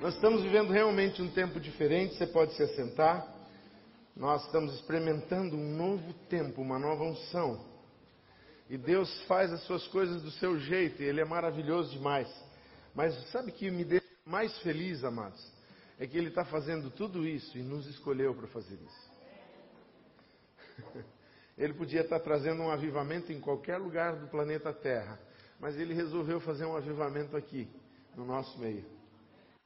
Nós estamos vivendo realmente um tempo diferente, você pode se assentar. Nós estamos experimentando um novo tempo, uma nova unção. E Deus faz as suas coisas do seu jeito, e Ele é maravilhoso demais. Mas sabe o que me deixa mais feliz, amados? É que Ele está fazendo tudo isso e nos escolheu para fazer isso. Ele podia estar trazendo um avivamento em qualquer lugar do planeta Terra, mas Ele resolveu fazer um avivamento aqui, no nosso meio.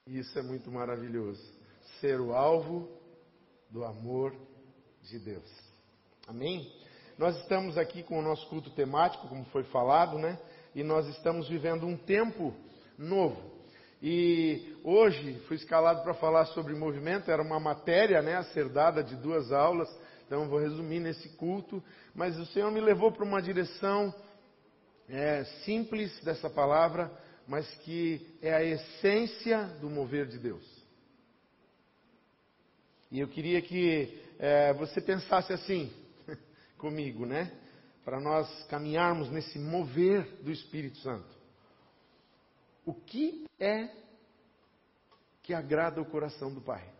Isso é muito maravilhoso. Ser o alvo do amor de Deus. Amém? Nós estamos aqui com o nosso culto temático, como foi falado, né? E nós estamos vivendo um tempo novo. E hoje fui escalado para falar sobre movimento, era uma matéria né, a ser dada de duas aulas, então vou resumir nesse culto. Mas o Senhor me levou para uma direção é, simples dessa palavra, mas que é a essência do mover de Deus. E eu queria que é, você pensasse assim comigo, né? Para nós caminharmos nesse mover do Espírito Santo. O que é que agrada o coração do Pai?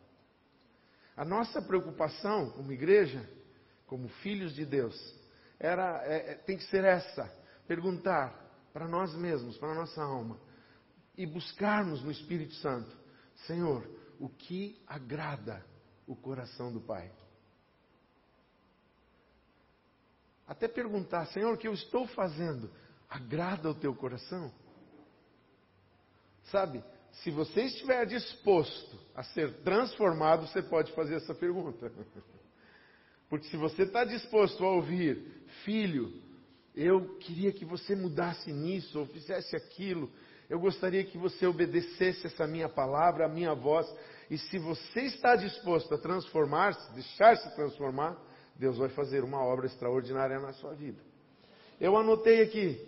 A nossa preocupação como igreja, como filhos de Deus, era, é, é tem que ser essa: perguntar para nós mesmos, para a nossa alma, e buscarmos no Espírito Santo, Senhor, o que agrada o coração do Pai. Até perguntar, Senhor, o que eu estou fazendo agrada o teu coração? Sabe, se você estiver disposto a ser transformado, você pode fazer essa pergunta. Porque se você está disposto a ouvir, filho, eu queria que você mudasse nisso ou fizesse aquilo. Eu gostaria que você obedecesse essa minha palavra, a minha voz. E se você está disposto a transformar-se, deixar-se transformar, Deus vai fazer uma obra extraordinária na sua vida. Eu anotei aqui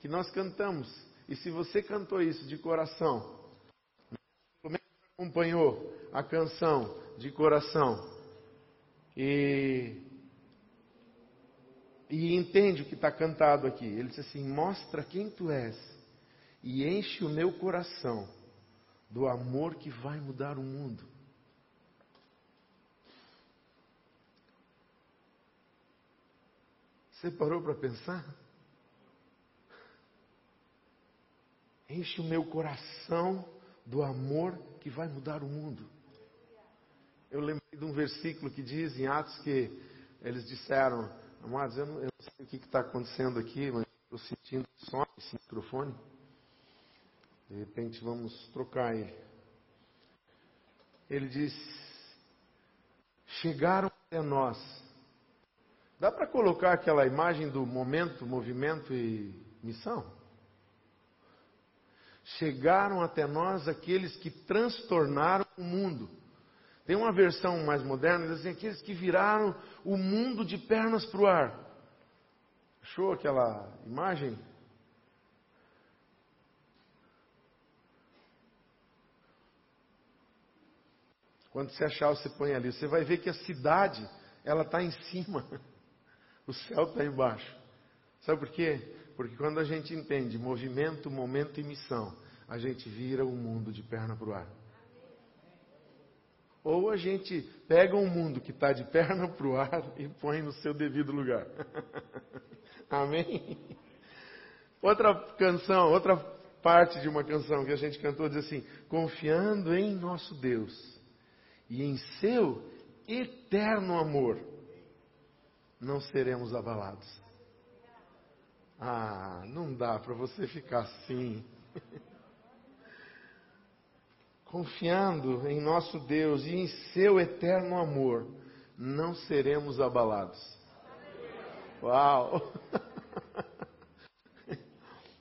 que nós cantamos. E se você cantou isso de coração, acompanhou a canção de coração e e entende o que está cantado aqui. Ele diz assim: Mostra quem tu és e enche o meu coração do amor que vai mudar o mundo. Você parou para pensar? Enche o meu coração do amor que vai mudar o mundo. Eu lembrei de um versículo que diz em Atos que eles disseram: Amados, eu não, eu não sei o que está acontecendo aqui, mas estou sentindo só esse microfone. De repente vamos trocar ele. Ele diz: Chegaram até nós. Dá para colocar aquela imagem do momento, movimento e missão? Chegaram até nós aqueles que transtornaram o mundo. Tem uma versão mais moderna, diz assim, aqueles que viraram o mundo de pernas para o ar. Achou aquela imagem? Quando você achar, você põe ali. Você vai ver que a cidade, ela está em cima. O céu está embaixo. Sabe por quê? Porque quando a gente entende movimento, momento e missão, a gente vira o mundo de perna para o ar. Ou a gente pega um mundo que está de perna para o ar e põe no seu devido lugar. Amém? Outra canção, outra parte de uma canção que a gente cantou diz assim: confiando em nosso Deus e em seu eterno amor, não seremos abalados. Ah, não dá para você ficar assim. confiando em nosso Deus e em seu eterno amor, não seremos abalados. Uau!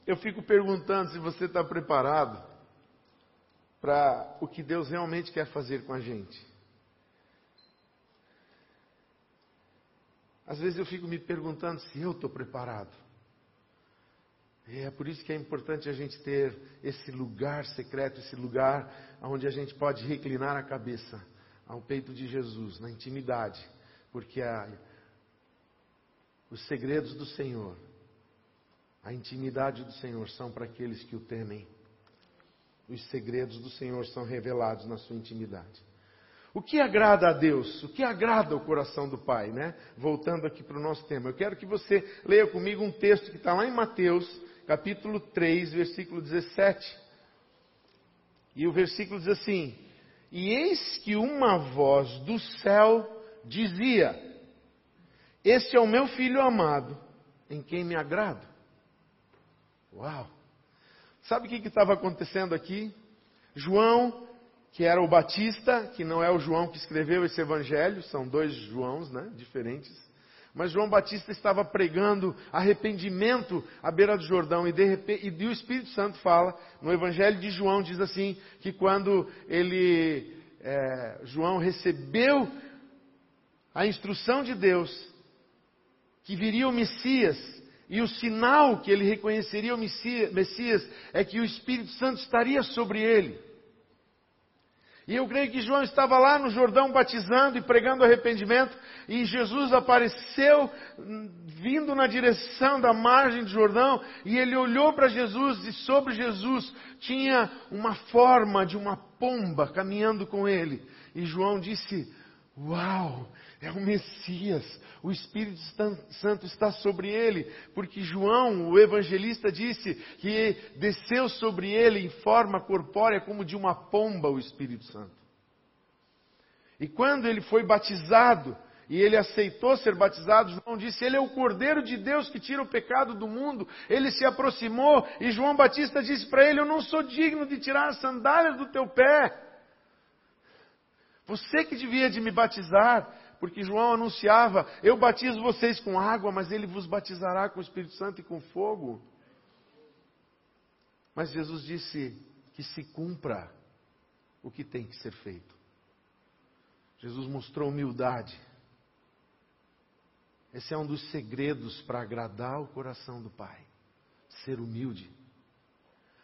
Eu fico perguntando se você está preparado para o que Deus realmente quer fazer com a gente. Às vezes eu fico me perguntando se eu estou preparado. É por isso que é importante a gente ter esse lugar secreto, esse lugar onde a gente pode reclinar a cabeça ao peito de Jesus, na intimidade, porque a, os segredos do Senhor, a intimidade do Senhor são para aqueles que o temem. os segredos do Senhor são revelados na sua intimidade. O que agrada a Deus? O que agrada o coração do Pai, né? Voltando aqui para o nosso tema. Eu quero que você leia comigo um texto que está lá em Mateus, capítulo 3, versículo 17. E o versículo diz assim: E eis que uma voz do céu dizia: Este é o meu filho amado, em quem me agrado. Uau! Sabe o que estava acontecendo aqui? João, que era o Batista, que não é o João que escreveu esse evangelho, são dois Joãos, né, diferentes. Mas João Batista estava pregando arrependimento à beira do Jordão e, de repente, e o Espírito Santo fala no Evangelho de João diz assim que quando ele é, João recebeu a instrução de Deus que viria o Messias e o sinal que ele reconheceria o Messias é que o Espírito Santo estaria sobre ele. E eu creio que João estava lá no Jordão batizando e pregando arrependimento, e Jesus apareceu hum, vindo na direção da margem do Jordão, e ele olhou para Jesus, e sobre Jesus tinha uma forma de uma pomba caminhando com ele. E João disse: Uau, é o Messias, o Espírito Santo está sobre ele, porque João, o evangelista, disse que desceu sobre ele em forma corpórea como de uma pomba o Espírito Santo. E quando ele foi batizado, e ele aceitou ser batizado, João disse: Ele é o Cordeiro de Deus que tira o pecado do mundo. Ele se aproximou e João Batista disse para ele: Eu não sou digno de tirar as sandálias do teu pé. Você que devia de me batizar porque João anunciava: Eu batizo vocês com água, mas ele vos batizará com o Espírito Santo e com fogo. Mas Jesus disse que se cumpra o que tem que ser feito. Jesus mostrou humildade. Esse é um dos segredos para agradar o coração do Pai. Ser humilde.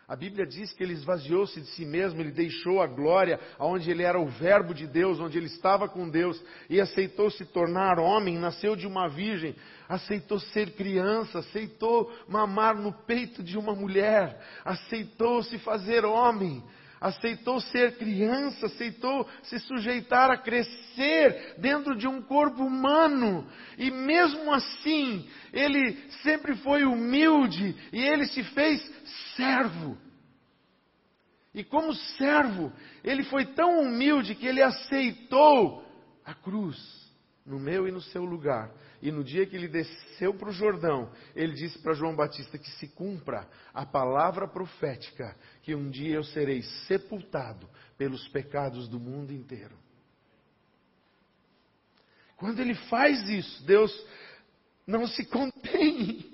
A Bíblia diz que ele esvaziou-se de si mesmo, ele deixou a glória, onde ele era o Verbo de Deus, onde ele estava com Deus, e aceitou se tornar homem, nasceu de uma virgem, aceitou ser criança, aceitou mamar no peito de uma mulher, aceitou se fazer homem, aceitou ser criança, aceitou se sujeitar a crescer dentro de um corpo humano, e mesmo assim, ele sempre foi humilde e ele se fez servo. E como servo, ele foi tão humilde que ele aceitou a cruz no meu e no seu lugar. E no dia que ele desceu para o Jordão, ele disse para João Batista que se cumpra a palavra profética, que um dia eu serei sepultado pelos pecados do mundo inteiro. Quando ele faz isso, Deus não se contém.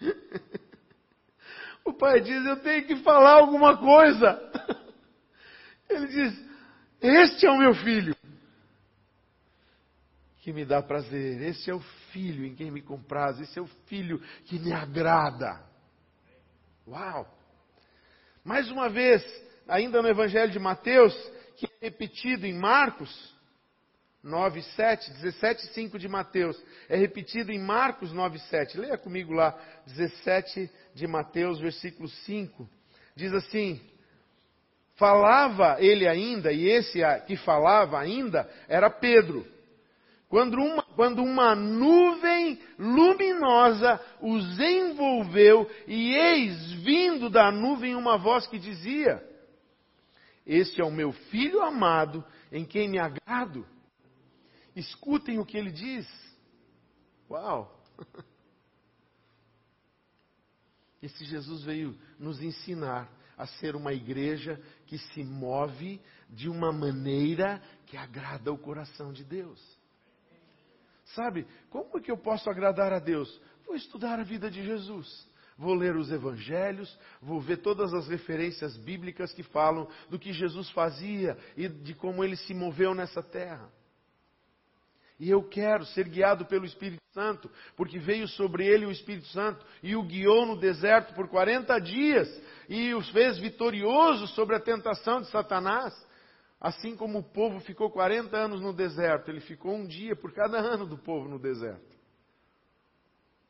O pai diz: Eu tenho que falar alguma coisa. Ele diz: Este é o meu filho que me dá prazer. Esse é o filho em quem me compraz. Esse é o filho que me agrada. Uau! Mais uma vez, ainda no Evangelho de Mateus, que é repetido em Marcos 9, 7, 17 e 5 de Mateus. É repetido em Marcos 9, 7. Leia comigo lá, 17 de Mateus, versículo 5. Diz assim: Falava ele ainda, e esse que falava ainda era Pedro. Quando uma, quando uma nuvem luminosa os envolveu, e eis vindo da nuvem uma voz que dizia: Este é o meu filho amado, em quem me agrado. Escutem o que ele diz. Uau! Esse Jesus veio nos ensinar a ser uma igreja que se move de uma maneira que agrada o coração de Deus. Sabe, como é que eu posso agradar a Deus? Vou estudar a vida de Jesus. Vou ler os evangelhos, vou ver todas as referências bíblicas que falam do que Jesus fazia e de como ele se moveu nessa terra. E eu quero ser guiado pelo Espírito Santo, porque veio sobre ele o Espírito Santo e o guiou no deserto por 40 dias e os fez vitorioso sobre a tentação de Satanás. Assim como o povo ficou 40 anos no deserto, ele ficou um dia por cada ano do povo no deserto.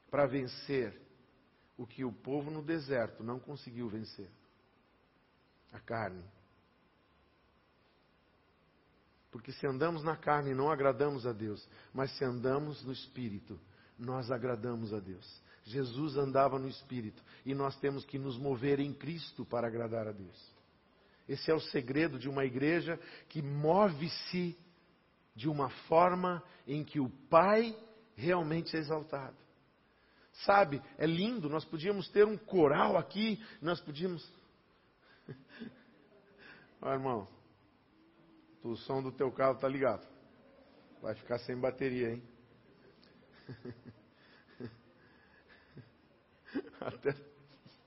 Para vencer o que o povo no deserto não conseguiu vencer. a carne. Porque se andamos na carne, não agradamos a Deus. Mas se andamos no Espírito, nós agradamos a Deus. Jesus andava no Espírito. E nós temos que nos mover em Cristo para agradar a Deus. Esse é o segredo de uma igreja que move-se de uma forma em que o Pai realmente é exaltado. Sabe, é lindo, nós podíamos ter um coral aqui, nós podíamos. Ó, irmão, o som do teu carro está ligado. Vai ficar sem bateria, hein? Até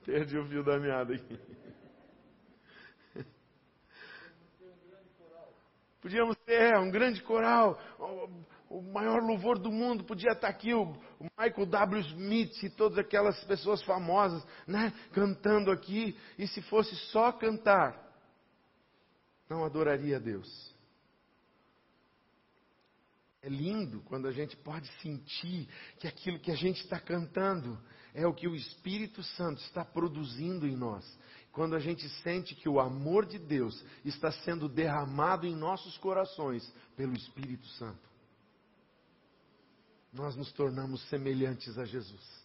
perdi o fio da meada aqui. Podíamos ter um grande coral, o maior louvor do mundo. Podia estar aqui o Michael W. Smith e todas aquelas pessoas famosas, né, cantando aqui. E se fosse só cantar, não adoraria a Deus. É lindo quando a gente pode sentir que aquilo que a gente está cantando é o que o Espírito Santo está produzindo em nós. Quando a gente sente que o amor de Deus está sendo derramado em nossos corações pelo Espírito Santo, nós nos tornamos semelhantes a Jesus.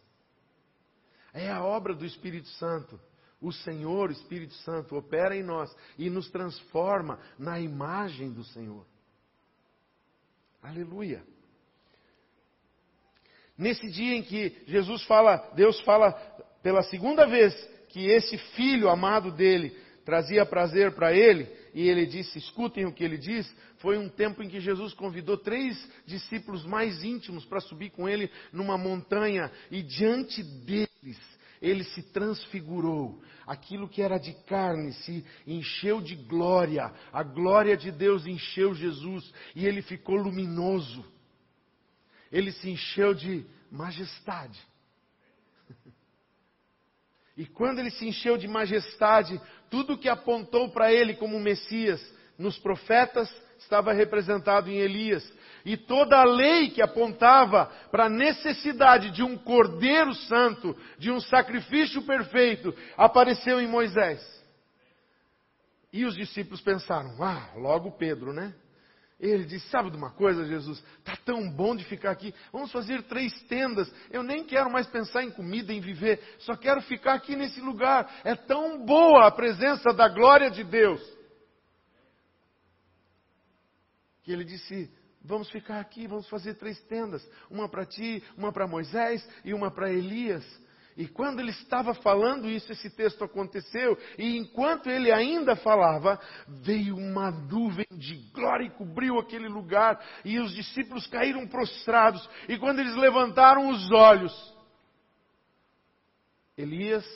É a obra do Espírito Santo. O Senhor, o Espírito Santo, opera em nós e nos transforma na imagem do Senhor. Aleluia. Nesse dia em que Jesus fala, Deus fala pela segunda vez que esse filho amado dele trazia prazer para ele, e ele disse: escutem o que ele diz. Foi um tempo em que Jesus convidou três discípulos mais íntimos para subir com ele numa montanha, e diante deles ele se transfigurou. Aquilo que era de carne se encheu de glória. A glória de Deus encheu Jesus e ele ficou luminoso. Ele se encheu de majestade. E quando ele se encheu de majestade, tudo que apontou para ele como Messias nos profetas estava representado em Elias. E toda a lei que apontava para a necessidade de um cordeiro santo, de um sacrifício perfeito, apareceu em Moisés. E os discípulos pensaram: ah, logo Pedro, né? Ele disse: Sabe de uma coisa, Jesus? Está tão bom de ficar aqui. Vamos fazer três tendas. Eu nem quero mais pensar em comida, em viver. Só quero ficar aqui nesse lugar. É tão boa a presença da glória de Deus. Que ele disse: Vamos ficar aqui, vamos fazer três tendas: uma para ti, uma para Moisés e uma para Elias. E quando ele estava falando isso, esse texto aconteceu, e enquanto ele ainda falava, veio uma nuvem de glória e cobriu aquele lugar, e os discípulos caíram prostrados, e quando eles levantaram os olhos, Elias,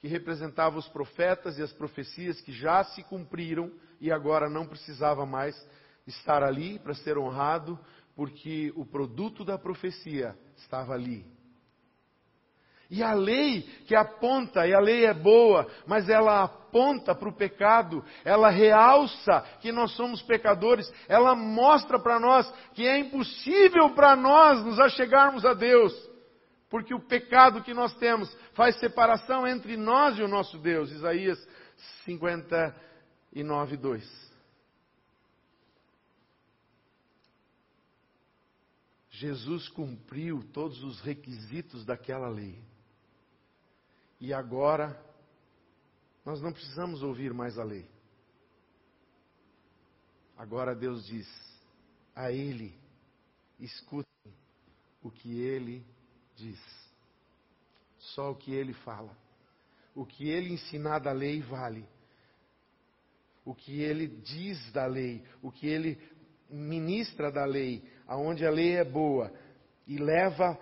que representava os profetas e as profecias que já se cumpriram e agora não precisava mais estar ali para ser honrado, porque o produto da profecia estava ali e a lei que aponta, e a lei é boa, mas ela aponta para o pecado, ela realça que nós somos pecadores, ela mostra para nós que é impossível para nós nos achegarmos a Deus, porque o pecado que nós temos faz separação entre nós e o nosso Deus. Isaías 59, 2. Jesus cumpriu todos os requisitos daquela lei. E agora, nós não precisamos ouvir mais a lei. Agora Deus diz: a Ele, escutem o que Ele diz. Só o que Ele fala. O que Ele ensinar da lei vale. O que Ele diz da lei, o que Ele ministra da lei, aonde a lei é boa e leva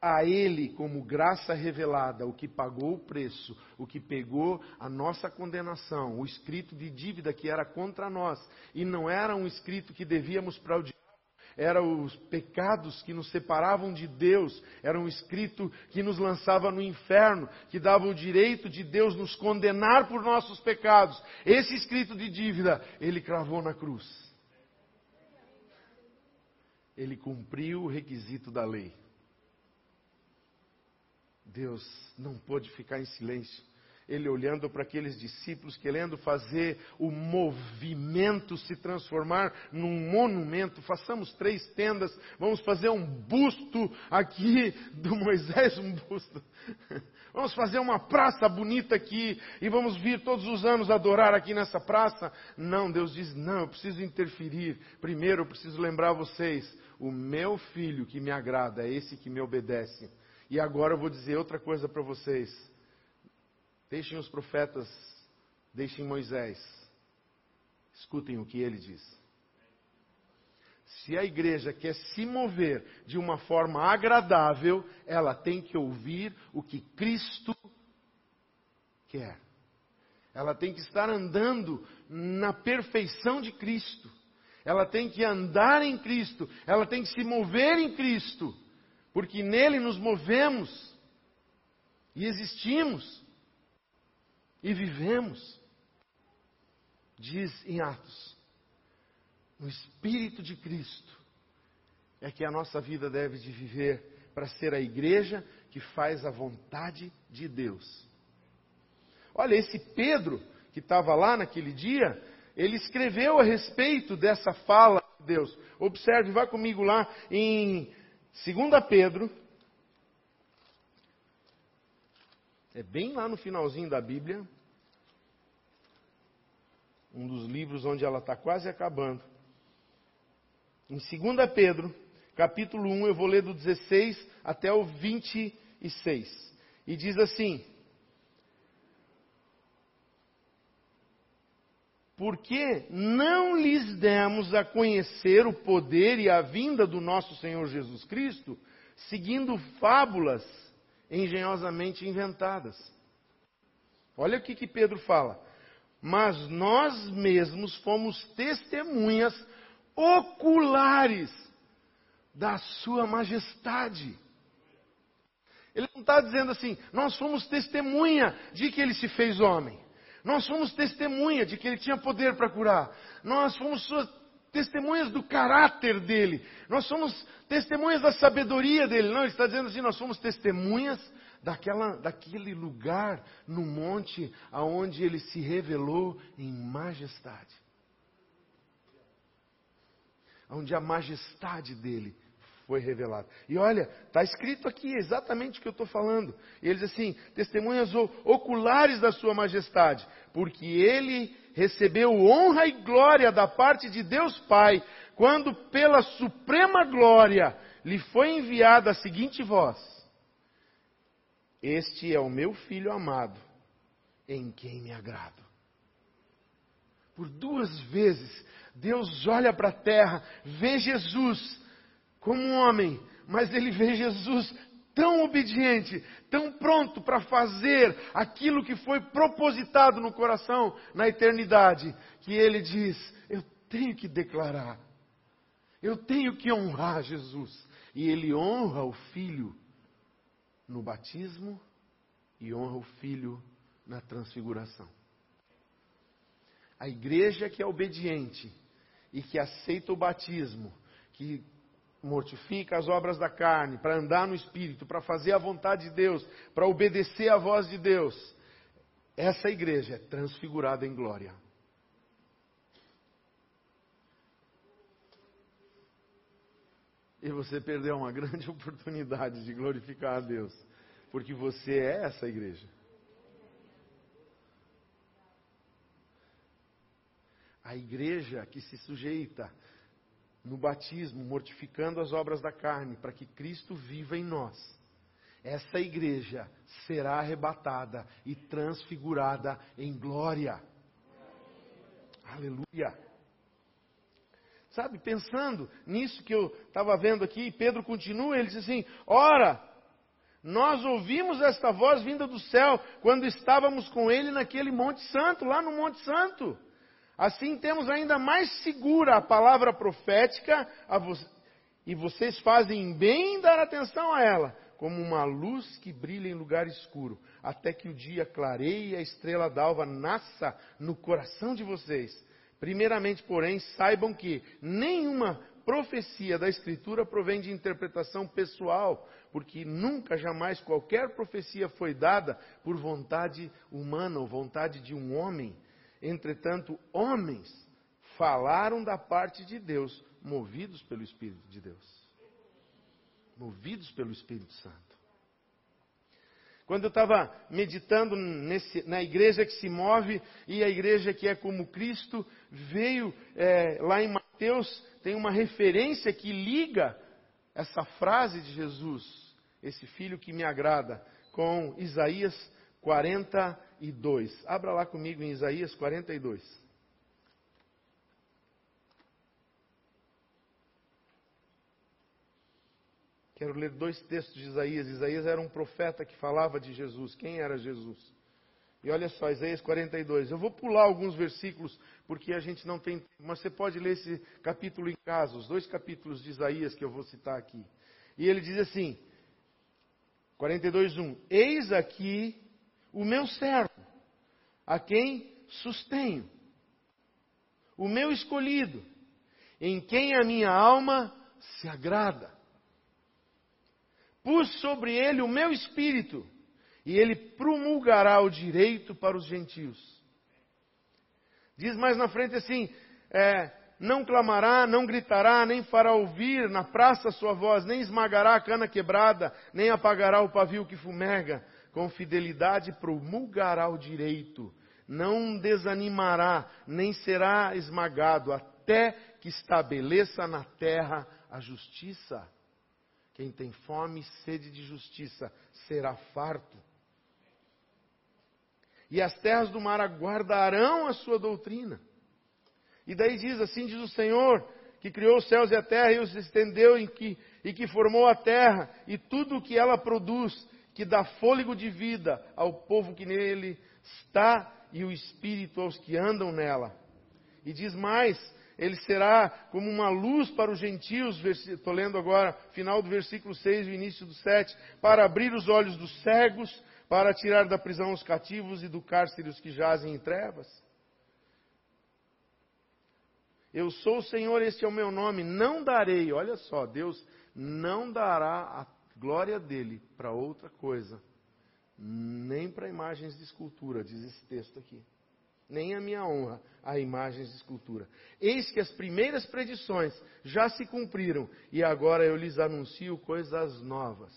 a Ele como graça revelada, o que pagou o preço, o que pegou a nossa condenação, o escrito de dívida que era contra nós, e não era um escrito que devíamos para o diabo, eram os pecados que nos separavam de Deus, era um escrito que nos lançava no inferno, que dava o direito de Deus nos condenar por nossos pecados. Esse escrito de dívida, Ele cravou na cruz. Ele cumpriu o requisito da lei. Deus não pôde ficar em silêncio. ele olhando para aqueles discípulos, querendo fazer o movimento se transformar num monumento. Façamos três tendas, vamos fazer um busto aqui do Moisés, um busto. Vamos fazer uma praça bonita aqui e vamos vir todos os anos adorar aqui nessa praça. Não, Deus diz: não, eu preciso interferir. Primeiro eu preciso lembrar vocês: o meu filho que me agrada é esse que me obedece. E agora eu vou dizer outra coisa para vocês. Deixem os profetas, deixem Moisés. Escutem o que ele diz. Se a igreja quer se mover de uma forma agradável, ela tem que ouvir o que Cristo quer. Ela tem que estar andando na perfeição de Cristo. Ela tem que andar em Cristo. Ela tem que se mover em Cristo. Porque nele nos movemos e existimos e vivemos. Diz em Atos, no Espírito de Cristo, é que a nossa vida deve de viver para ser a igreja que faz a vontade de Deus. Olha, esse Pedro, que estava lá naquele dia, ele escreveu a respeito dessa fala de Deus. Observe, vá comigo lá em 2 Pedro. É bem lá no finalzinho da Bíblia um dos livros onde ela está quase acabando. Em 2 Pedro, capítulo 1, eu vou ler do 16 até o 26. E diz assim: Porque não lhes demos a conhecer o poder e a vinda do nosso Senhor Jesus Cristo, seguindo fábulas engenhosamente inventadas. Olha o que, que Pedro fala mas nós mesmos fomos testemunhas oculares da Sua Majestade. Ele não está dizendo assim, nós fomos testemunha de que ele se fez homem. Nós fomos testemunha de que ele tinha poder para curar. Nós fomos suas testemunhas do caráter dele. Nós somos testemunhas da sabedoria dele. Não, ele está dizendo assim, nós somos testemunhas daquela, daquele lugar no monte aonde ele se revelou em majestade. Onde a majestade dele foi revelada. E olha, está escrito aqui exatamente o que eu estou falando. E ele diz assim: testemunhas oculares da sua majestade, porque ele recebeu honra e glória da parte de Deus Pai, quando pela suprema glória lhe foi enviada a seguinte voz: este é o meu filho amado, em quem me agrado. Por duas vezes, Deus olha para a terra, vê Jesus como um homem, mas ele vê Jesus tão obediente, tão pronto para fazer aquilo que foi propositado no coração na eternidade, que ele diz: Eu tenho que declarar, eu tenho que honrar Jesus. E ele honra o filho no batismo e honra o Filho na transfiguração. A igreja que é obediente e que aceita o batismo, que mortifica as obras da carne, para andar no Espírito, para fazer a vontade de Deus, para obedecer à voz de Deus, essa igreja é transfigurada em glória. E você perdeu uma grande oportunidade de glorificar a Deus, porque você é essa igreja. A igreja que se sujeita no batismo, mortificando as obras da carne, para que Cristo viva em nós. Essa igreja será arrebatada e transfigurada em glória. Aleluia. Sabe, pensando nisso que eu estava vendo aqui, Pedro continua, ele diz assim: Ora, nós ouvimos esta voz vinda do céu quando estávamos com ele naquele Monte Santo, lá no Monte Santo. Assim temos ainda mais segura a palavra profética, vo e vocês fazem bem em dar atenção a ela, como uma luz que brilha em lugar escuro, até que o dia clareie e a estrela d'alva nasça no coração de vocês. Primeiramente, porém, saibam que nenhuma profecia da Escritura provém de interpretação pessoal, porque nunca, jamais qualquer profecia foi dada por vontade humana ou vontade de um homem. Entretanto, homens falaram da parte de Deus, movidos pelo Espírito de Deus. Movidos pelo Espírito Santo. Quando eu estava meditando nesse, na igreja que se move e a igreja que é como Cristo, veio é, lá em Mateus, tem uma referência que liga essa frase de Jesus, esse filho que me agrada, com Isaías 42. Abra lá comigo em Isaías 42. Quero ler dois textos de Isaías. Isaías era um profeta que falava de Jesus. Quem era Jesus? E olha só, Isaías 42. Eu vou pular alguns versículos, porque a gente não tem. Mas você pode ler esse capítulo em casa, os dois capítulos de Isaías que eu vou citar aqui. E ele diz assim: 42:1 Eis aqui o meu servo, a quem sustenho, o meu escolhido, em quem a minha alma se agrada. Pus sobre ele o meu espírito, e ele promulgará o direito para os gentios. Diz mais na frente assim: é, não clamará, não gritará, nem fará ouvir na praça sua voz, nem esmagará a cana quebrada, nem apagará o pavio que fumega. Com fidelidade promulgará o direito, não desanimará, nem será esmagado, até que estabeleça na terra a justiça. Quem tem fome e sede de justiça será farto. E as terras do mar aguardarão a sua doutrina. E daí diz assim: diz o Senhor, que criou os céus e a terra e os estendeu que, e que formou a terra e tudo o que ela produz, que dá fôlego de vida ao povo que nele está e o espírito aos que andam nela. E diz mais: ele será como uma luz para os gentios, estou lendo agora, final do versículo 6 e início do 7, para abrir os olhos dos cegos, para tirar da prisão os cativos e do cárcere os que jazem em trevas. Eu sou o Senhor, este é o meu nome, não darei, olha só, Deus não dará a glória dele para outra coisa, nem para imagens de escultura, diz esse texto aqui nem a minha honra a imagens de escultura. Eis que as primeiras predições já se cumpriram e agora eu lhes anuncio coisas novas.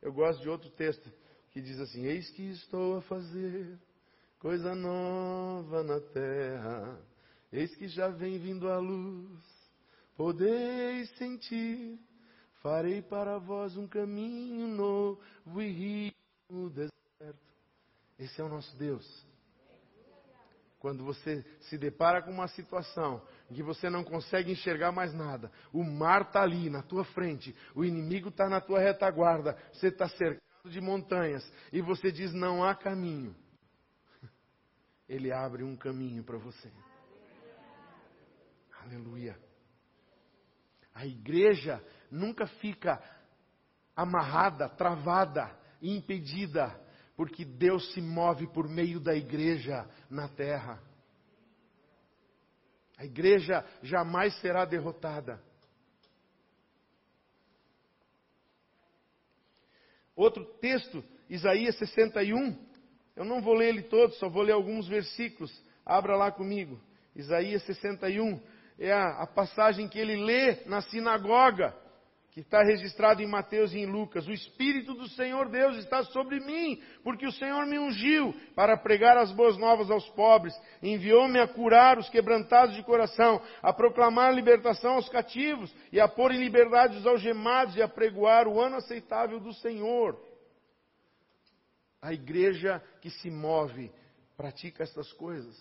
Eu gosto de outro texto que diz assim: Eis que estou a fazer coisa nova na terra, eis que já vem vindo a luz, podeis sentir. Farei para vós um caminho novo e rio no deserto. Esse é o nosso Deus. Quando você se depara com uma situação em que você não consegue enxergar mais nada, o mar está ali na tua frente, o inimigo está na tua retaguarda, você está cercado de montanhas e você diz: não há caminho. Ele abre um caminho para você. Aleluia. A igreja nunca fica amarrada, travada, impedida porque Deus se move por meio da igreja na terra. A igreja jamais será derrotada. Outro texto, Isaías 61. Eu não vou ler ele todo, só vou ler alguns versículos. Abra lá comigo. Isaías 61 é a, a passagem que ele lê na sinagoga que está registrado em Mateus e em Lucas. O Espírito do Senhor Deus está sobre mim, porque o Senhor me ungiu para pregar as boas novas aos pobres, enviou-me a curar os quebrantados de coração, a proclamar libertação aos cativos e a pôr em liberdade os algemados e a pregoar o ano aceitável do Senhor. A igreja que se move pratica estas coisas.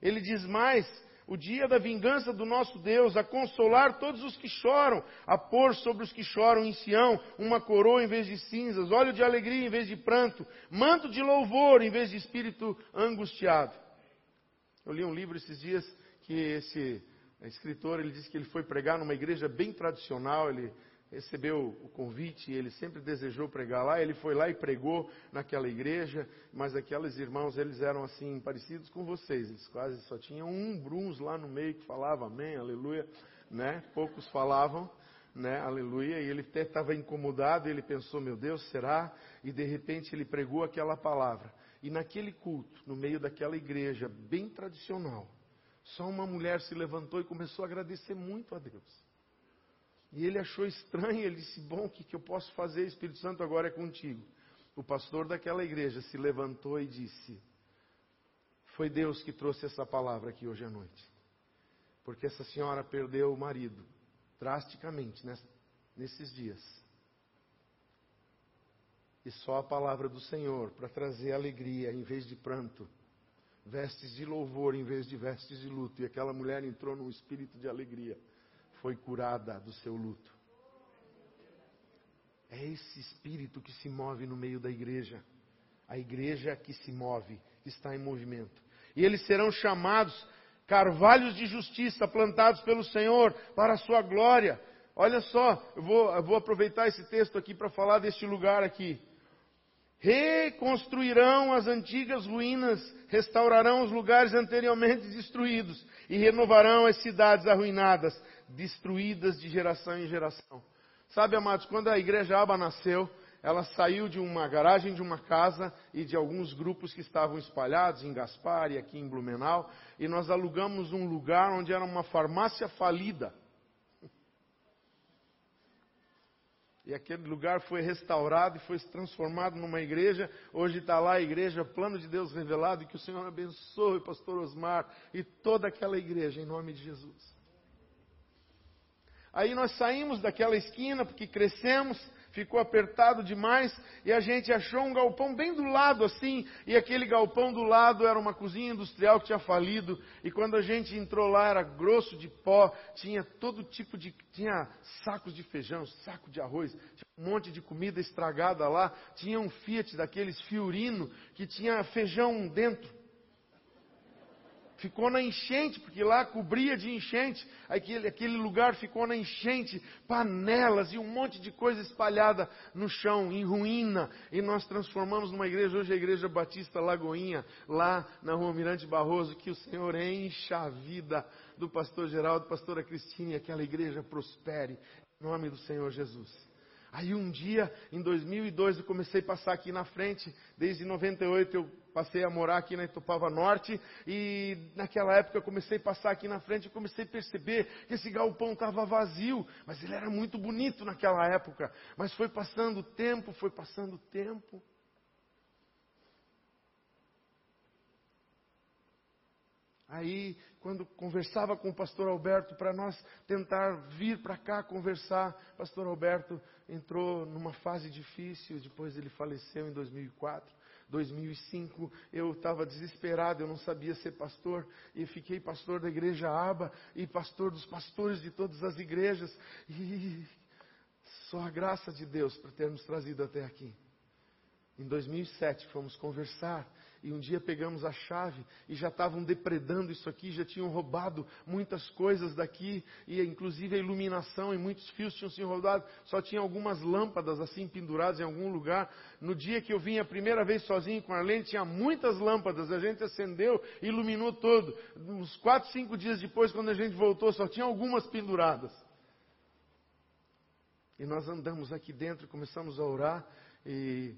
Ele diz mais, o dia da vingança do nosso Deus, a consolar todos os que choram, a pôr sobre os que choram em Sião uma coroa em vez de cinzas, óleo de alegria em vez de pranto, manto de louvor em vez de espírito angustiado. Eu li um livro esses dias que esse escritor ele disse que ele foi pregar numa igreja bem tradicional, ele recebeu o convite, ele sempre desejou pregar lá, ele foi lá e pregou naquela igreja, mas aqueles irmãos, eles eram assim, parecidos com vocês, eles quase só tinham um bruns lá no meio que falava amém, aleluia, né? Poucos falavam, né? Aleluia, e ele até estava incomodado, ele pensou, meu Deus, será? E de repente ele pregou aquela palavra. E naquele culto, no meio daquela igreja bem tradicional, só uma mulher se levantou e começou a agradecer muito a Deus. E ele achou estranho, ele disse: Bom, o que, que eu posso fazer? Espírito Santo agora é contigo. O pastor daquela igreja se levantou e disse: Foi Deus que trouxe essa palavra aqui hoje à noite. Porque essa senhora perdeu o marido drasticamente nesses dias. E só a palavra do Senhor para trazer alegria em vez de pranto, vestes de louvor em vez de vestes de luto. E aquela mulher entrou num espírito de alegria foi curada do seu luto. É esse espírito que se move no meio da igreja. A igreja que se move, que está em movimento. E eles serão chamados carvalhos de justiça plantados pelo Senhor para a sua glória. Olha só, eu vou, eu vou aproveitar esse texto aqui para falar deste lugar aqui. Reconstruirão as antigas ruínas, restaurarão os lugares anteriormente destruídos e renovarão as cidades arruinadas destruídas de geração em geração. Sabe, amados, quando a igreja Aba nasceu, ela saiu de uma garagem de uma casa e de alguns grupos que estavam espalhados em Gaspar e aqui em Blumenau, e nós alugamos um lugar onde era uma farmácia falida. E aquele lugar foi restaurado e foi transformado numa igreja. Hoje está lá a igreja, plano de Deus revelado, e que o Senhor abençoe pastor Osmar e toda aquela igreja, em nome de Jesus. Aí nós saímos daquela esquina porque crescemos, ficou apertado demais e a gente achou um galpão bem do lado assim, e aquele galpão do lado era uma cozinha industrial que tinha falido, e quando a gente entrou lá era grosso de pó, tinha todo tipo de tinha sacos de feijão, saco de arroz, tinha um monte de comida estragada lá, tinha um Fiat daqueles Fiorino que tinha feijão dentro ficou na enchente, porque lá cobria de enchente, aquele, aquele lugar ficou na enchente, panelas e um monte de coisa espalhada no chão, em ruína, e nós transformamos numa igreja, hoje a igreja Batista Lagoinha, lá na rua Mirante Barroso, que o Senhor encha a vida do pastor Geraldo, pastora Cristina, e aquela igreja prospere, em nome do Senhor Jesus. Aí um dia, em 2002, eu comecei a passar aqui na frente. Desde 98 eu passei a morar aqui na Itupava Norte. E naquela época eu comecei a passar aqui na frente e comecei a perceber que esse galpão estava vazio. Mas ele era muito bonito naquela época. Mas foi passando o tempo, foi passando o tempo. Aí, quando conversava com o pastor Alberto para nós tentar vir para cá conversar, pastor Alberto entrou numa fase difícil, depois ele faleceu em 2004. 2005 eu estava desesperado, eu não sabia ser pastor e fiquei pastor da igreja Aba e pastor dos pastores de todas as igrejas e só a graça de Deus para ter nos trazido até aqui. Em 2007 fomos conversar e um dia pegamos a chave e já estavam depredando isso aqui, já tinham roubado muitas coisas daqui, e inclusive a iluminação e muitos fios tinham sido roubados, só tinha algumas lâmpadas assim penduradas em algum lugar. No dia que eu vim a primeira vez sozinho com a Arlene, tinha muitas lâmpadas, a gente acendeu e iluminou todo. Uns quatro, cinco dias depois, quando a gente voltou, só tinha algumas penduradas. E nós andamos aqui dentro, começamos a orar, e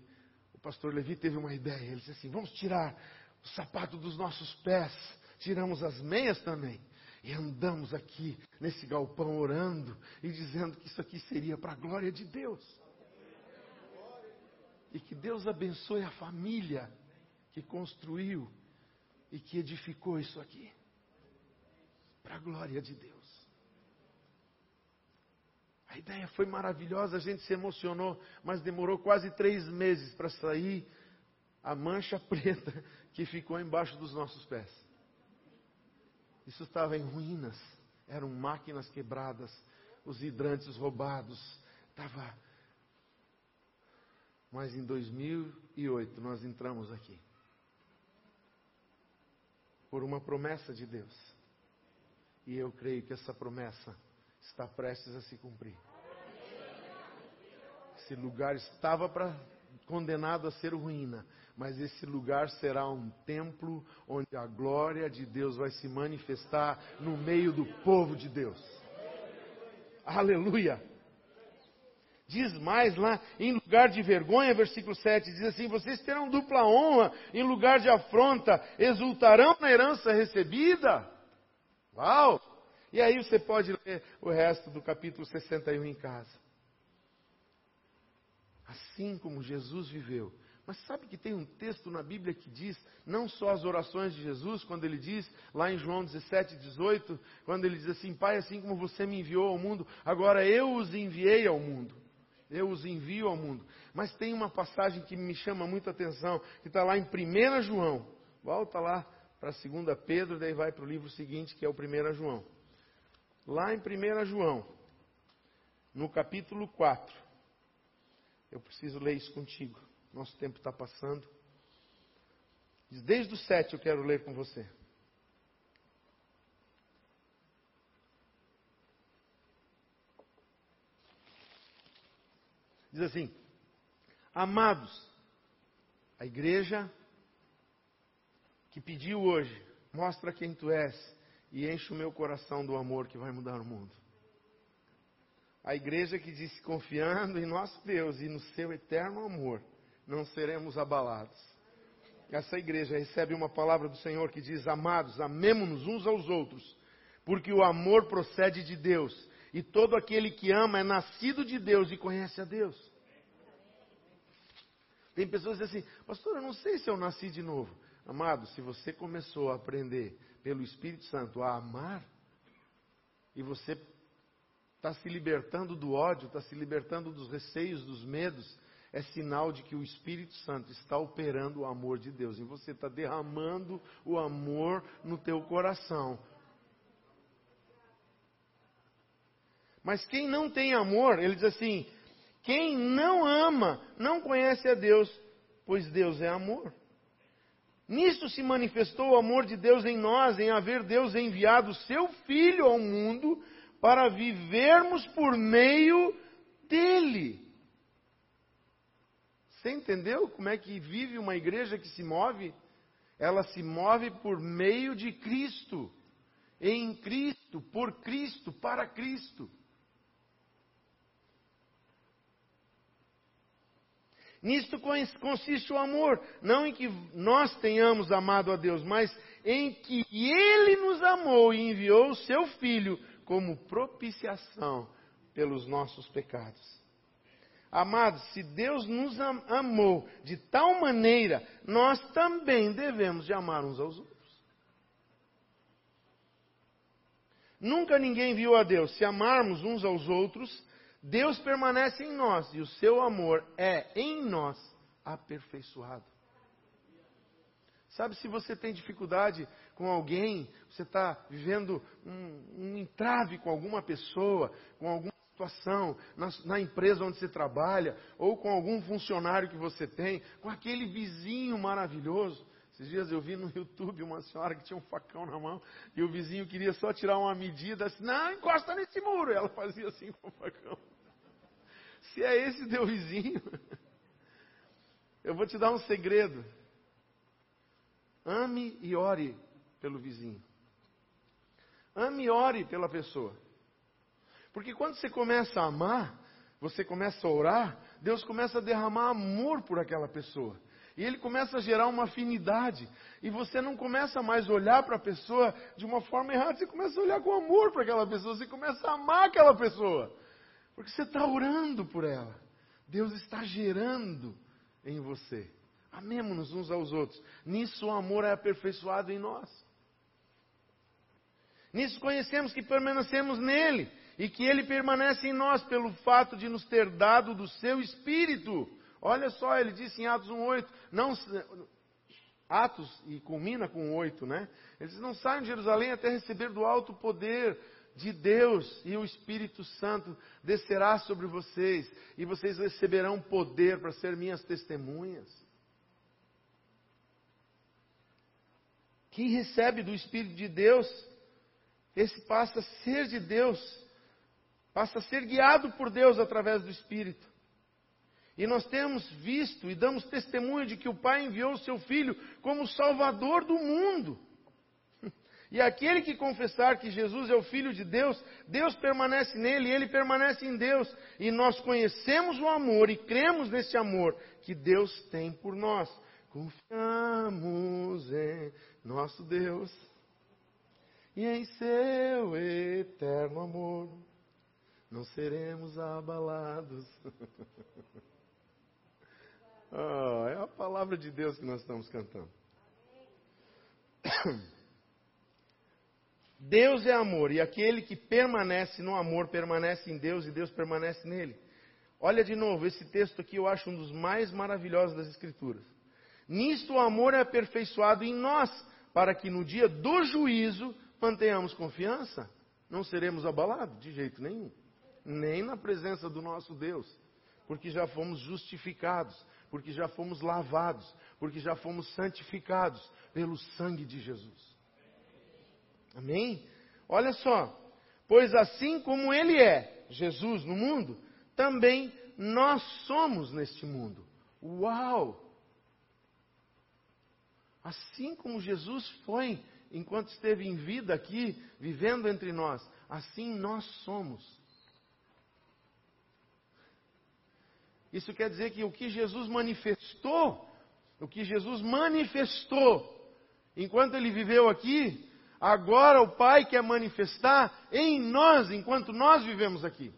pastor Levi teve uma ideia. Ele disse assim: vamos tirar o sapato dos nossos pés, tiramos as meias também. E andamos aqui nesse galpão orando e dizendo que isso aqui seria para a glória de Deus. E que Deus abençoe a família que construiu e que edificou isso aqui. Para a glória de Deus. A ideia foi maravilhosa, a gente se emocionou, mas demorou quase três meses para sair a mancha preta que ficou embaixo dos nossos pés. Isso estava em ruínas, eram máquinas quebradas, os hidrantes roubados, estava. Mas em 2008 nós entramos aqui por uma promessa de Deus. E eu creio que essa promessa está prestes a se cumprir. Esse lugar estava para condenado a ser ruína, mas esse lugar será um templo onde a glória de Deus vai se manifestar no meio do povo de Deus. Aleluia! Diz mais lá, em lugar de vergonha, versículo 7, diz assim: Vocês terão dupla honra, em lugar de afronta, exultarão na herança recebida. Uau! E aí você pode ler o resto do capítulo 61 em casa. Assim como Jesus viveu. Mas sabe que tem um texto na Bíblia que diz, não só as orações de Jesus, quando ele diz, lá em João 17, 18, quando ele diz assim: Pai, assim como você me enviou ao mundo, agora eu os enviei ao mundo eu os envio ao mundo. Mas tem uma passagem que me chama muita atenção, que está lá em 1 João. Volta lá para 2 Pedro, daí vai para o livro seguinte, que é o 1 João. Lá em 1 João, no capítulo 4. Eu preciso ler isso contigo. Nosso tempo está passando. Desde o 7 eu quero ler com você. Diz assim: Amados, a igreja que pediu hoje, mostra quem tu és e enche o meu coração do amor que vai mudar o mundo. A igreja que disse, confiando em nosso Deus e no seu eterno amor, não seremos abalados. Essa igreja recebe uma palavra do Senhor que diz: Amados, amemo-nos uns aos outros, porque o amor procede de Deus e todo aquele que ama é nascido de Deus e conhece a Deus. Tem pessoas que dizem assim, pastor, eu não sei se eu nasci de novo. Amado, se você começou a aprender pelo Espírito Santo a amar, e você está se libertando do ódio, está se libertando dos receios, dos medos, é sinal de que o Espírito Santo está operando o amor de Deus. E você está derramando o amor no teu coração. Mas quem não tem amor, ele diz assim: quem não ama não conhece a Deus, pois Deus é amor. Nisto se manifestou o amor de Deus em nós, em haver Deus enviado seu Filho ao mundo para vivermos por meio dele. Você entendeu como é que vive uma igreja que se move? Ela se move por meio de Cristo, em Cristo, por Cristo, para Cristo. Nisto consiste o amor, não em que nós tenhamos amado a Deus, mas em que Ele nos amou e enviou o Seu Filho como propiciação pelos nossos pecados. Amados, se Deus nos amou de tal maneira, nós também devemos de amar uns aos outros. Nunca ninguém viu a Deus. Se amarmos uns aos outros, Deus permanece em nós e o seu amor é em nós aperfeiçoado. Sabe, se você tem dificuldade com alguém, você está vivendo um, um, entrave com alguma pessoa, com alguma situação, na, na, empresa onde você trabalha, ou com algum funcionário que você tem, com aquele vizinho maravilhoso. Esses dias eu vi no YouTube uma senhora que tinha um facão na mão e o vizinho queria só tirar uma medida, assim, não, encosta nesse muro. E ela fazia assim com o facão. Se é esse teu vizinho, eu vou te dar um segredo. Ame e ore pelo vizinho. Ame e ore pela pessoa. Porque quando você começa a amar, você começa a orar, Deus começa a derramar amor por aquela pessoa. E ele começa a gerar uma afinidade. E você não começa mais a olhar para a pessoa de uma forma errada, você começa a olhar com amor para aquela pessoa, você começa a amar aquela pessoa. Porque você está orando por ela. Deus está gerando em você. Amemos-nos uns aos outros. Nisso o amor é aperfeiçoado em nós. Nisso conhecemos que permanecemos nele e que ele permanece em nós pelo fato de nos ter dado do seu espírito. Olha só, ele disse em Atos 1:8, não Atos e culmina com 8, né? Ele diz: "Não saiam de Jerusalém até receber do alto poder de Deus e o Espírito Santo descerá sobre vocês e vocês receberão poder para ser minhas testemunhas." Quem recebe do Espírito de Deus, esse passa a ser de Deus, passa a ser guiado por Deus através do Espírito. E nós temos visto e damos testemunho de que o Pai enviou o seu Filho como Salvador do mundo. E aquele que confessar que Jesus é o Filho de Deus, Deus permanece nele e ele permanece em Deus. E nós conhecemos o amor e cremos nesse amor que Deus tem por nós. Confiamos em nosso Deus e em seu eterno amor. Não seremos abalados. Oh, é a palavra de Deus que nós estamos cantando. Deus é amor, e aquele que permanece no amor permanece em Deus e Deus permanece nele. Olha de novo, esse texto aqui eu acho um dos mais maravilhosos das Escrituras. Nisto o amor é aperfeiçoado em nós, para que no dia do juízo mantenhamos confiança. Não seremos abalados de jeito nenhum, nem na presença do nosso Deus, porque já fomos justificados, porque já fomos lavados, porque já fomos santificados pelo sangue de Jesus. Amém? Olha só, pois assim como Ele é, Jesus no mundo, também nós somos neste mundo. Uau! Assim como Jesus foi enquanto esteve em vida aqui, vivendo entre nós, assim nós somos. Isso quer dizer que o que Jesus manifestou, o que Jesus manifestou enquanto ele viveu aqui, agora o Pai quer manifestar em nós enquanto nós vivemos aqui.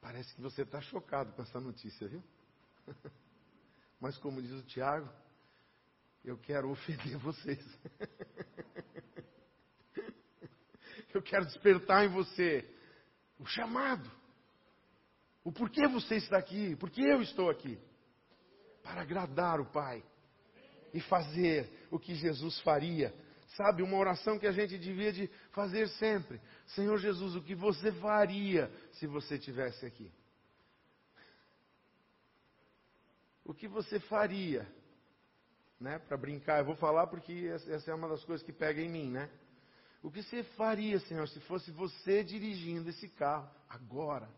Parece que você está chocado com essa notícia, viu? Mas como diz o Tiago, eu quero ofender vocês. Eu quero despertar em você o chamado. O porquê você está aqui, porquê eu estou aqui. Para agradar o Pai e fazer o que Jesus faria. Sabe, uma oração que a gente devia de fazer sempre. Senhor Jesus, o que você faria se você estivesse aqui? O que você faria? Né, para brincar, eu vou falar porque essa é uma das coisas que pega em mim, né? O que você faria, Senhor, se fosse você dirigindo esse carro agora?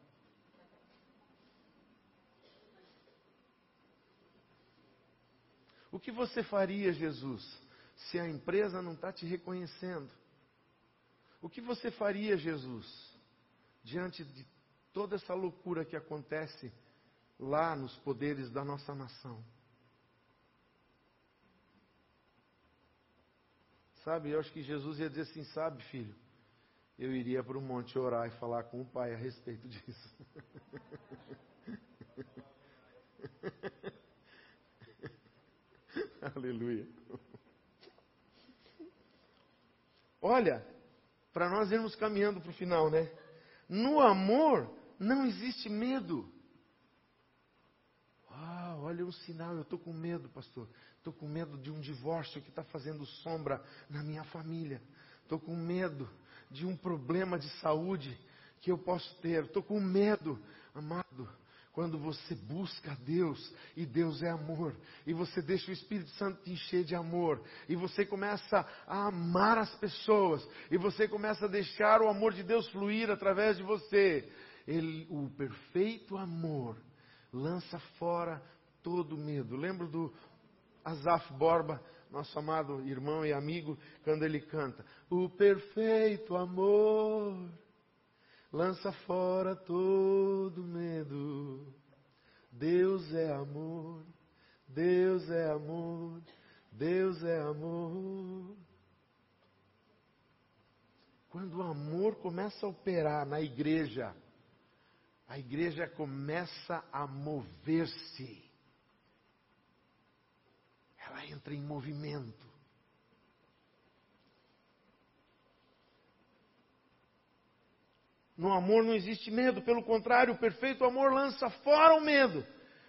O que você faria, Jesus, se a empresa não está te reconhecendo? O que você faria, Jesus, diante de toda essa loucura que acontece lá nos poderes da nossa nação? Sabe, eu acho que Jesus ia dizer assim: sabe, filho, eu iria para o monte orar e falar com o pai a respeito disso. Aleluia. Olha, para nós irmos caminhando para o final, né? No amor não existe medo. Ah, olha o sinal, eu estou com medo, pastor. Estou com medo de um divórcio que está fazendo sombra na minha família. Estou com medo de um problema de saúde que eu posso ter. Estou com medo, amado. Quando você busca Deus e Deus é amor, e você deixa o Espírito Santo te encher de amor, e você começa a amar as pessoas, e você começa a deixar o amor de Deus fluir através de você, ele, o perfeito amor lança fora todo medo. Lembro do Azaf Borba, nosso amado irmão e amigo, quando ele canta: O perfeito amor lança fora todo medo. Deus é amor, Deus é amor, Deus é amor. Quando o amor começa a operar na igreja, a igreja começa a mover-se ela entra em movimento. No amor não existe medo, pelo contrário, o perfeito amor lança fora o medo.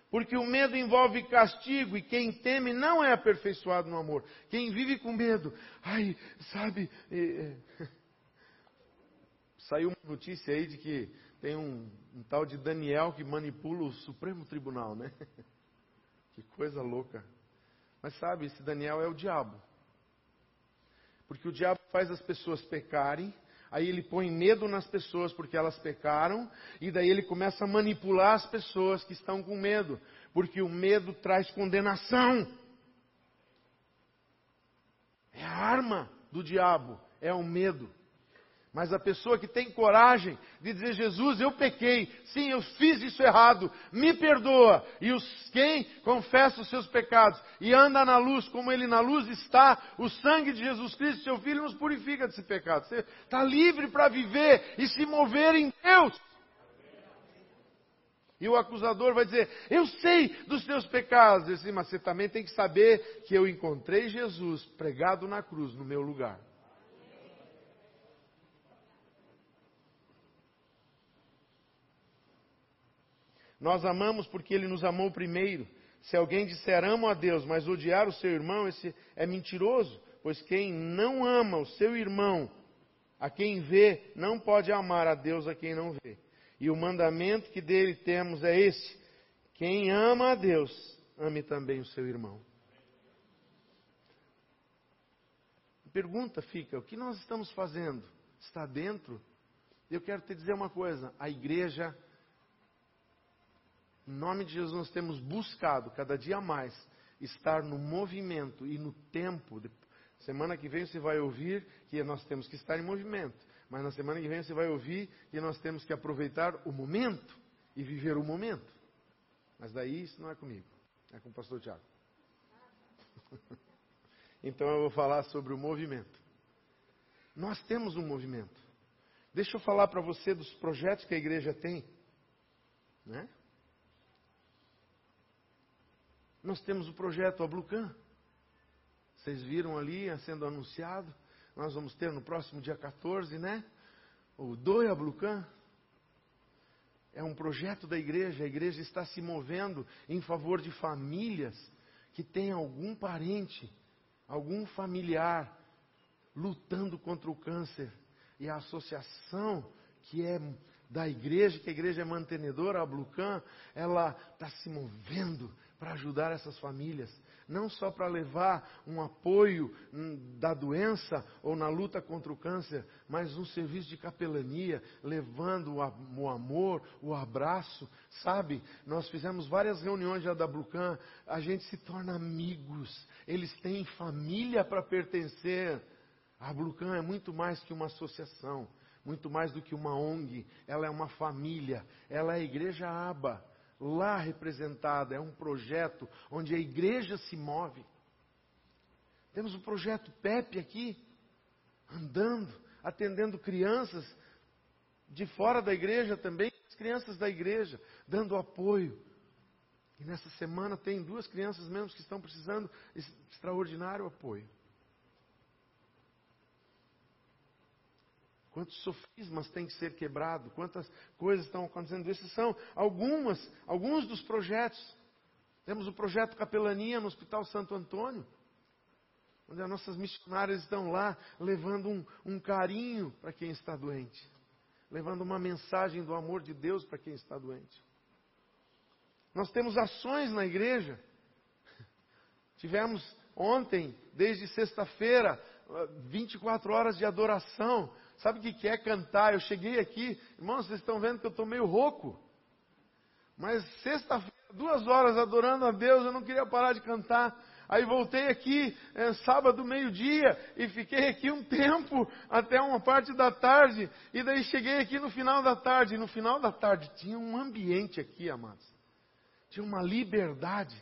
Porque o medo envolve castigo e quem teme não é aperfeiçoado no amor. Quem vive com medo, ai, sabe. Saiu uma notícia aí de que tem um, um tal de Daniel que manipula o Supremo Tribunal, né? Que coisa louca. Mas sabe, esse Daniel é o diabo. Porque o diabo faz as pessoas pecarem, Aí ele põe medo nas pessoas porque elas pecaram, e daí ele começa a manipular as pessoas que estão com medo, porque o medo traz condenação. É a arma do diabo, é o medo. Mas a pessoa que tem coragem de dizer, Jesus, eu pequei, sim, eu fiz isso errado, me perdoa. E os, quem confessa os seus pecados e anda na luz, como ele na luz está, o sangue de Jesus Cristo, seu Filho, nos purifica desse pecado. Você está livre para viver e se mover em Deus. E o acusador vai dizer: Eu sei dos teus pecados. Disse, mas você também tem que saber que eu encontrei Jesus pregado na cruz no meu lugar. Nós amamos porque ele nos amou primeiro. Se alguém disser amo a Deus, mas odiar o seu irmão, esse é mentiroso, pois quem não ama o seu irmão, a quem vê, não pode amar a Deus a quem não vê. E o mandamento que dele temos é esse: quem ama a Deus, ame também o seu irmão. Pergunta fica: o que nós estamos fazendo? Está dentro? Eu quero te dizer uma coisa: a igreja em nome de Jesus, nós temos buscado cada dia mais estar no movimento e no tempo. Semana que vem você vai ouvir que nós temos que estar em movimento. Mas na semana que vem você vai ouvir que nós temos que aproveitar o momento e viver o momento. Mas daí isso não é comigo, é com o pastor Tiago. então eu vou falar sobre o movimento. Nós temos um movimento. Deixa eu falar para você dos projetos que a igreja tem. Né? Nós temos o projeto Ablucan. Vocês viram ali sendo anunciado. Nós vamos ter no próximo dia 14, né? O Doi Ablucan. É um projeto da igreja. A igreja está se movendo em favor de famílias que têm algum parente, algum familiar lutando contra o câncer. E a associação que é da igreja, que a igreja é mantenedora, a Blucan, ela está se movendo para ajudar essas famílias, não só para levar um apoio hum, da doença ou na luta contra o câncer, mas um serviço de capelania, levando o amor, o abraço, sabe? Nós fizemos várias reuniões já da Blucan, a gente se torna amigos, eles têm família para pertencer. A Blucan é muito mais que uma associação, muito mais do que uma ONG, ela é uma família, ela é a igreja aba lá representada. É um projeto onde a igreja se move. Temos o projeto PEP aqui, andando, atendendo crianças de fora da igreja também, as crianças da igreja, dando apoio. E nessa semana tem duas crianças mesmo que estão precisando de extraordinário apoio. Quantos sofismas têm que ser quebrados, quantas coisas estão acontecendo. Esses são algumas, alguns dos projetos. Temos o projeto Capelania no Hospital Santo Antônio, onde as nossas missionárias estão lá levando um, um carinho para quem está doente, levando uma mensagem do amor de Deus para quem está doente. Nós temos ações na igreja. Tivemos ontem, desde sexta-feira, 24 horas de adoração. Sabe o que é cantar? Eu cheguei aqui, irmãos, vocês estão vendo que eu estou meio rouco. Mas sexta-feira, duas horas adorando a Deus, eu não queria parar de cantar. Aí voltei aqui é, sábado, meio-dia, e fiquei aqui um tempo, até uma parte da tarde. E daí cheguei aqui no final da tarde. E no final da tarde tinha um ambiente aqui, amados. Tinha uma liberdade.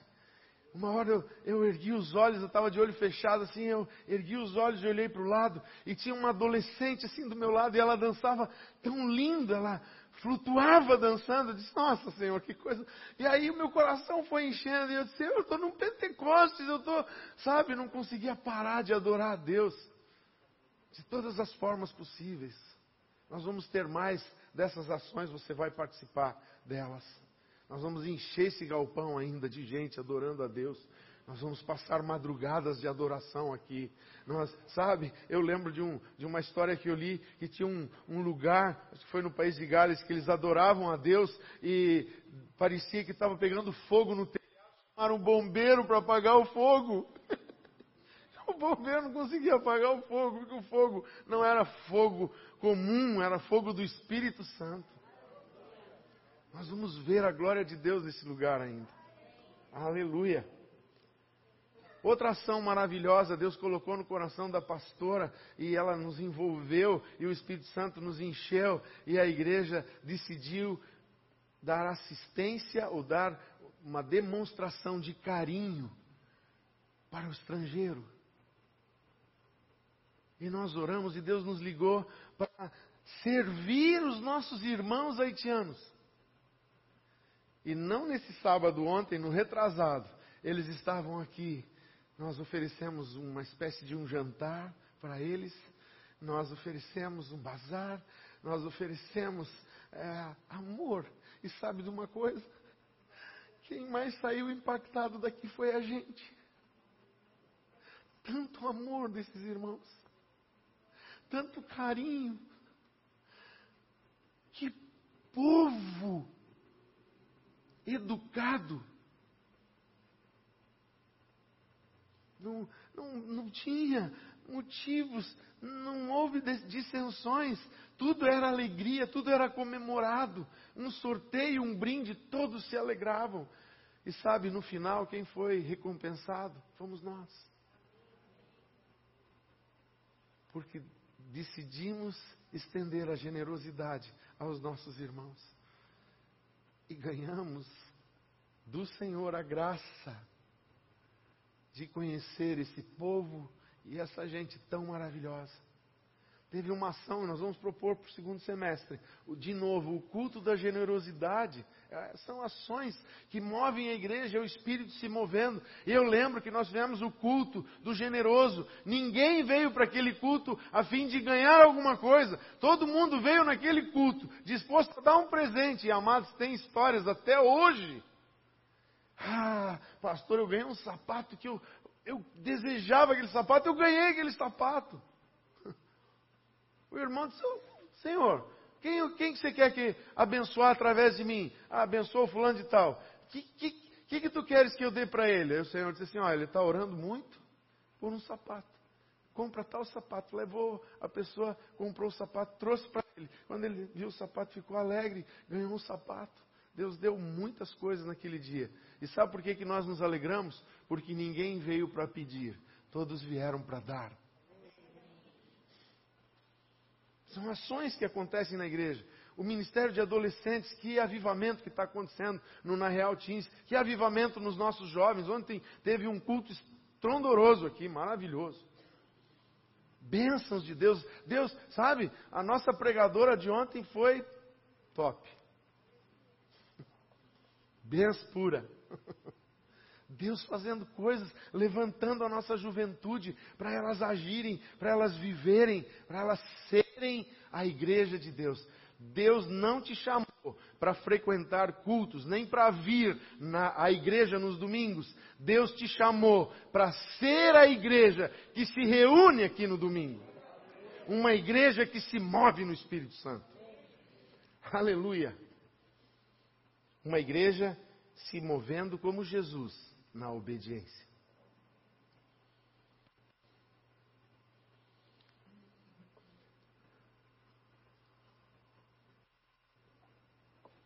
Uma hora eu, eu ergui os olhos, eu estava de olho fechado assim, eu ergui os olhos e olhei para o lado, e tinha uma adolescente assim do meu lado, e ela dançava tão lindo, ela flutuava dançando, eu disse, nossa Senhor, que coisa. E aí o meu coração foi enchendo, e eu disse, eu estou num Pentecostes, eu estou, sabe, não conseguia parar de adorar a Deus, de todas as formas possíveis. Nós vamos ter mais dessas ações, você vai participar delas. Nós vamos encher esse galpão ainda de gente adorando a Deus. Nós vamos passar madrugadas de adoração aqui. Nós, sabe, eu lembro de, um, de uma história que eu li que tinha um, um lugar, acho que foi no país de Gales, que eles adoravam a Deus e parecia que estava pegando fogo no telhado. Chamaram um bombeiro para apagar o fogo. o bombeiro não conseguia apagar o fogo, porque o fogo não era fogo comum, era fogo do Espírito Santo. Nós vamos ver a glória de Deus nesse lugar ainda. Aleluia. Outra ação maravilhosa Deus colocou no coração da pastora e ela nos envolveu e o Espírito Santo nos encheu e a igreja decidiu dar assistência ou dar uma demonstração de carinho para o estrangeiro. E nós oramos e Deus nos ligou para servir os nossos irmãos haitianos. E não nesse sábado ontem, no retrasado, eles estavam aqui. Nós oferecemos uma espécie de um jantar para eles, nós oferecemos um bazar, nós oferecemos é, amor. E sabe de uma coisa? Quem mais saiu impactado daqui foi a gente. Tanto amor desses irmãos, tanto carinho. Que povo educado. Não, não, não tinha motivos, não houve dissensões, tudo era alegria, tudo era comemorado. Um sorteio, um brinde, todos se alegravam. E sabe, no final, quem foi recompensado? Fomos nós. Porque decidimos estender a generosidade aos nossos irmãos. E ganhamos do Senhor a graça de conhecer esse povo e essa gente tão maravilhosa teve uma ação, nós vamos propor para o segundo semestre. De novo, o culto da generosidade. É, são ações que movem a igreja, é o Espírito se movendo. Eu lembro que nós tivemos o culto do generoso. Ninguém veio para aquele culto a fim de ganhar alguma coisa. Todo mundo veio naquele culto disposto a dar um presente. E amados, tem histórias até hoje. Ah, pastor, eu ganhei um sapato que eu, eu desejava aquele sapato, eu ganhei aquele sapato. O irmão disse, Senhor, quem, quem que você quer que abençoar através de mim? Ah, abençoa o fulano de tal. O que, que, que, que tu queres que eu dê para ele? Aí o Senhor disse assim, olha, ele está orando muito por um sapato. Compra tal sapato. Levou a pessoa, comprou o sapato, trouxe para ele. Quando ele viu o sapato, ficou alegre, ganhou um sapato. Deus deu muitas coisas naquele dia. E sabe por que, que nós nos alegramos? Porque ninguém veio para pedir, todos vieram para dar. São ações que acontecem na igreja. O ministério de adolescentes, que avivamento que está acontecendo no Na Real Teens, que avivamento nos nossos jovens. Ontem teve um culto estrondoroso aqui, maravilhoso. Bênçãos de Deus. Deus, sabe, a nossa pregadora de ontem foi top. Benção pura. Deus fazendo coisas, levantando a nossa juventude para elas agirem, para elas viverem, para elas serem a igreja de Deus. Deus não te chamou para frequentar cultos, nem para vir na a igreja nos domingos. Deus te chamou para ser a igreja que se reúne aqui no domingo. Uma igreja que se move no Espírito Santo. Aleluia. Uma igreja se movendo como Jesus na obediência.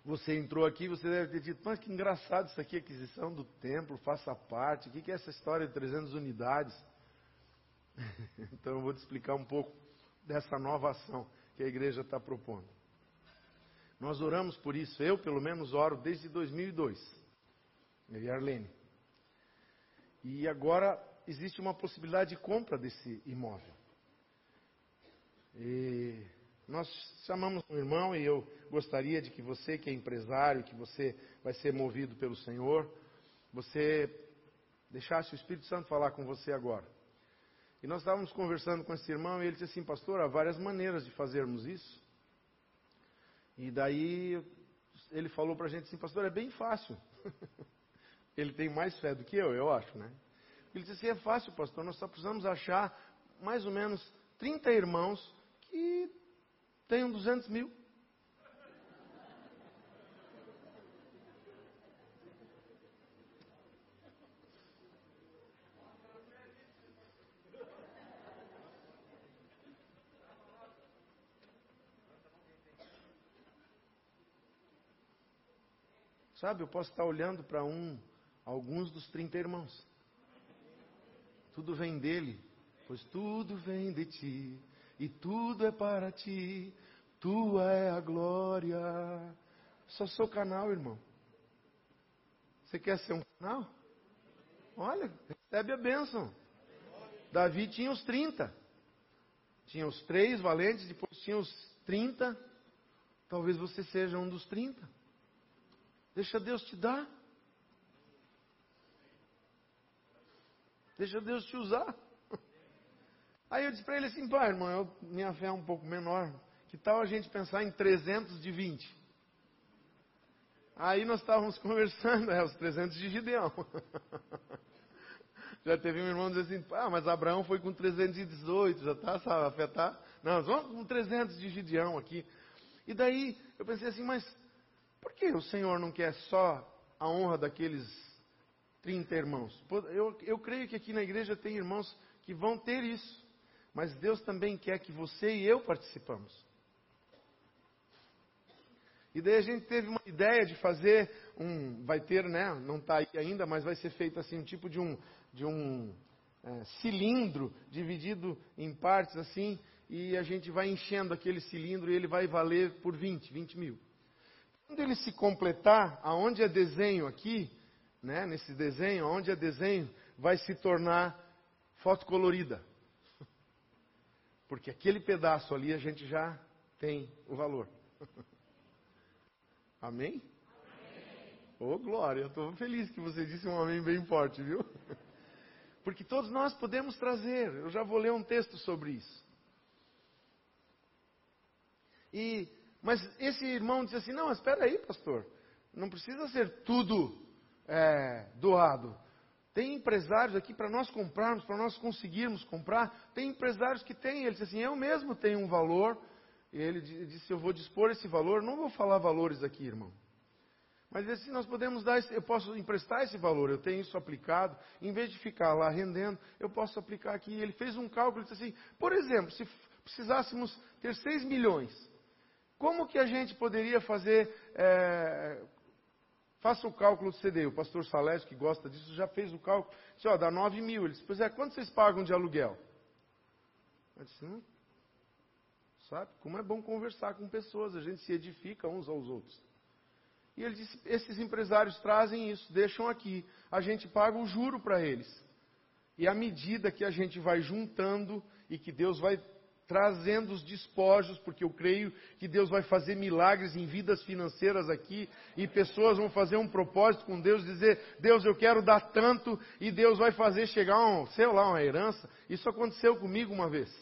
Você entrou aqui, você deve ter dito, mas que engraçado isso aqui, aquisição do templo, faça parte. O que é essa história de 300 unidades? então eu vou te explicar um pouco dessa nova ação que a igreja está propondo. Nós oramos por isso, eu pelo menos oro desde 2002. Eu e Arlene. E agora existe uma possibilidade de compra desse imóvel. E nós chamamos um irmão e eu gostaria de que você, que é empresário, que você vai ser movido pelo Senhor, você deixasse o Espírito Santo falar com você agora. E nós estávamos conversando com esse irmão e ele disse assim, pastor, há várias maneiras de fazermos isso. E daí ele falou para a gente assim, pastor, é bem fácil. Ele tem mais fé do que eu, eu acho, né? Ele disse assim: é fácil, pastor, nós só precisamos achar mais ou menos 30 irmãos que tenham 200 mil. Sabe, eu posso estar olhando para um, alguns dos 30 irmãos. Tudo vem dele, pois tudo vem de ti, e tudo é para ti, tua é a glória. Só sou canal, irmão. Você quer ser um canal? Olha, recebe a bênção. Davi tinha os 30. Tinha os três valentes, depois tinha os 30. Talvez você seja um dos 30. Deixa Deus te dar. Deixa Deus te usar. Aí eu disse para ele assim, pai, irmão, eu, minha fé é um pouco menor. Que tal a gente pensar em 300 de 20? Aí nós estávamos conversando, é, os 300 de Gideão. Já teve um irmão dizer assim, ah, mas Abraão foi com 318, já está, sabe, afetar? Não, nós vamos com 300 de Gideão aqui. E daí eu pensei assim, mas por que o Senhor não quer só a honra daqueles 30 irmãos? Eu, eu creio que aqui na igreja tem irmãos que vão ter isso. Mas Deus também quer que você e eu participamos. E daí a gente teve uma ideia de fazer um, vai ter, né? Não está aí ainda, mas vai ser feito assim um tipo de um, de um é, cilindro dividido em partes assim, e a gente vai enchendo aquele cilindro e ele vai valer por 20, 20 mil. Quando ele se completar, aonde é desenho aqui, né, nesse desenho, aonde é desenho, vai se tornar foto colorida. Porque aquele pedaço ali a gente já tem o valor. Amém? Ô oh, glória, eu estou feliz que você disse um amém bem forte, viu? Porque todos nós podemos trazer. Eu já vou ler um texto sobre isso. E, mas esse irmão disse assim: Não, espera aí, pastor. Não precisa ser tudo é, doado. Tem empresários aqui para nós comprarmos, para nós conseguirmos comprar. Tem empresários que têm. Ele disse assim: Eu mesmo tenho um valor. E ele disse: Eu vou dispor esse valor. Não vou falar valores aqui, irmão. Mas assim, nós podemos dar, eu posso emprestar esse valor, eu tenho isso aplicado, em vez de ficar lá rendendo, eu posso aplicar aqui. Ele fez um cálculo e disse assim, por exemplo, se precisássemos ter 6 milhões, como que a gente poderia fazer, é, faça o cálculo do CDI, o pastor Salésio, que gosta disso, já fez o cálculo, disse, ó, dá 9 mil. Ele disse, pois é, quanto vocês pagam de aluguel? Eu disse, hum, sabe, como é bom conversar com pessoas, a gente se edifica uns aos outros. E ele disse: esses empresários trazem isso, deixam aqui, a gente paga o juro para eles. E à medida que a gente vai juntando e que Deus vai trazendo os despojos, porque eu creio que Deus vai fazer milagres em vidas financeiras aqui, e pessoas vão fazer um propósito com Deus, dizer, Deus, eu quero dar tanto, e Deus vai fazer chegar, um, sei lá, uma herança. Isso aconteceu comigo uma vez.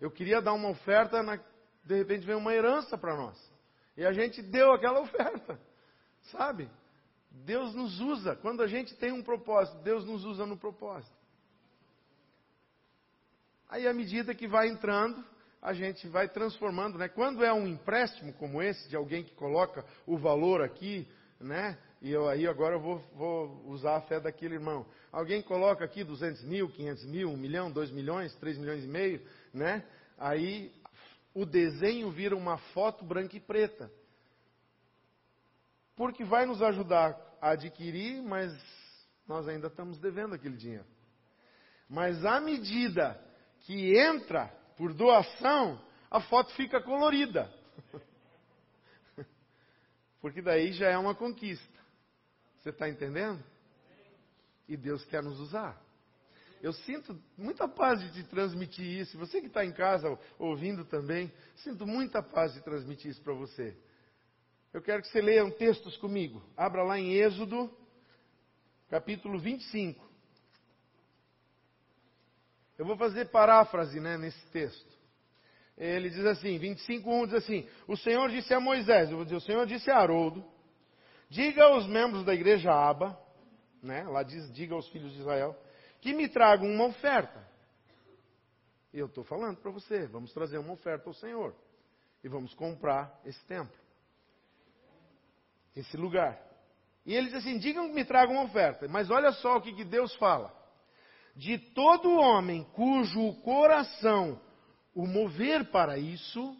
Eu queria dar uma oferta, na, de repente veio uma herança para nós. E a gente deu aquela oferta. Sabe? Deus nos usa. Quando a gente tem um propósito, Deus nos usa no propósito. Aí, à medida que vai entrando, a gente vai transformando, né? Quando é um empréstimo como esse, de alguém que coloca o valor aqui, né? E eu aí agora eu vou, vou usar a fé daquele irmão. Alguém coloca aqui 200 mil, 500 mil, 1 milhão, 2 milhões, 3 milhões e meio, né? Aí o desenho vira uma foto branca e preta porque vai nos ajudar a adquirir, mas nós ainda estamos devendo aquele dinheiro. Mas à medida que entra por doação, a foto fica colorida. Porque daí já é uma conquista. Você está entendendo? E Deus quer nos usar. Eu sinto muita paz de te transmitir isso. Você que está em casa ouvindo também, sinto muita paz de transmitir isso para você. Eu quero que você leia um textos comigo. Abra lá em Êxodo, capítulo 25. Eu vou fazer paráfrase né, nesse texto. Ele diz assim, 25.1 diz assim, o Senhor disse a Moisés, eu vou dizer, o Senhor disse a Haroldo, diga aos membros da igreja Aba, né, lá diz, diga aos filhos de Israel, que me tragam uma oferta. E eu estou falando para você, vamos trazer uma oferta ao Senhor. E vamos comprar esse templo esse lugar. E ele diz assim: digam que me tragam uma oferta. Mas olha só o que, que Deus fala: de todo homem cujo coração o mover para isso,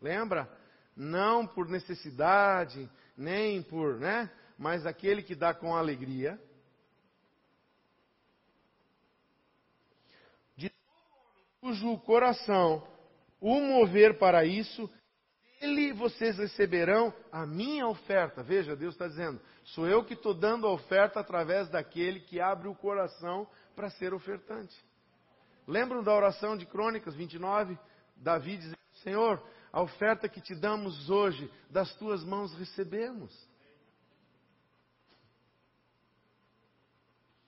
lembra? Não por necessidade, nem por, né? Mas aquele que dá com alegria. De cujo coração o mover para isso, ele vocês receberão a minha oferta. Veja, Deus está dizendo: sou eu que estou dando a oferta através daquele que abre o coração para ser ofertante. Lembram da oração de Crônicas 29? Davi dizendo: Senhor, a oferta que te damos hoje, das tuas mãos recebemos.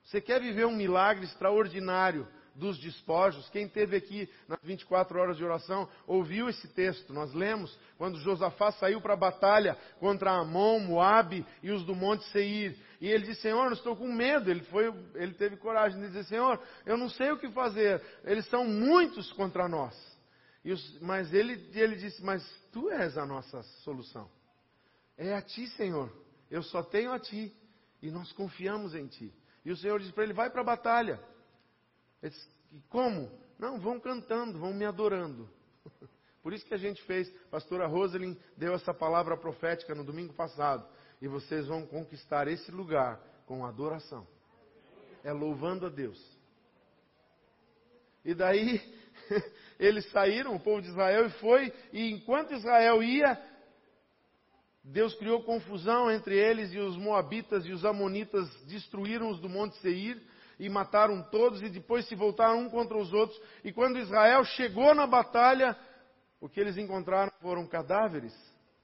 Você quer viver um milagre extraordinário dos despojos? Quem teve aqui nas 24 horas de oração ouviu esse texto. Nós lemos quando Josafá saiu para a batalha contra Amon, Moabe e os do Monte Seir. E ele disse: Senhor, eu estou com medo. Ele, foi, ele teve coragem de dizer: Senhor, eu não sei o que fazer. Eles são muitos contra nós. Os, mas ele, ele disse: Mas tu és a nossa solução. É a ti, Senhor. Eu só tenho a ti. E nós confiamos em ti. E o Senhor disse para ele: Vai para a batalha. Disse, Como? Não, vão cantando, vão me adorando. Por isso que a gente fez, pastora Rosalind deu essa palavra profética no domingo passado. E vocês vão conquistar esse lugar com adoração. É louvando a Deus. E daí eles saíram, o povo de Israel, e foi, e enquanto Israel ia, Deus criou confusão entre eles e os moabitas e os amonitas destruíram os do monte Seir e mataram todos e depois se voltaram um contra os outros. E quando Israel chegou na batalha, o que eles encontraram foram cadáveres.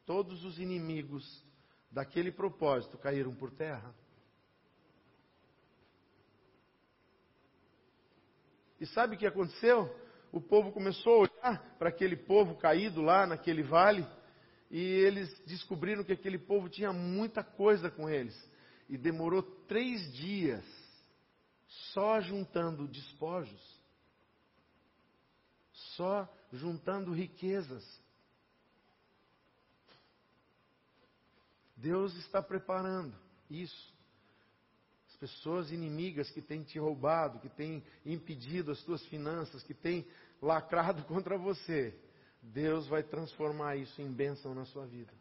Todos os inimigos daquele propósito caíram por terra. E sabe o que aconteceu? o povo começou a olhar para aquele povo caído lá naquele vale, e eles descobriram que aquele povo tinha muita coisa com eles. E demorou três dias só juntando despojos, só juntando riquezas. Deus está preparando isso. As pessoas inimigas que têm te roubado, que têm impedido as tuas finanças, que têm lacrado contra você, Deus vai transformar isso em bênção na sua vida.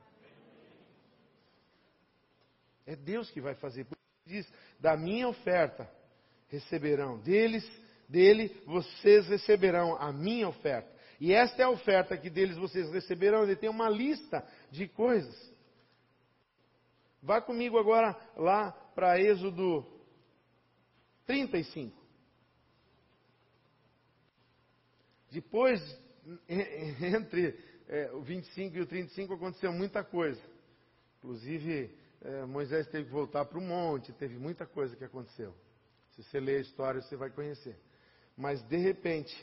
É Deus que vai fazer. Por isso diz: da minha oferta receberão, deles, dele vocês receberão a minha oferta. E esta é a oferta que deles vocês receberão. Ele tem uma lista de coisas. Vá comigo agora lá para Êxodo 35. Depois, entre é, o 25 e o 35, aconteceu muita coisa. Inclusive, é, Moisés teve que voltar para o monte, teve muita coisa que aconteceu. Se você ler a história, você vai conhecer. Mas, de repente,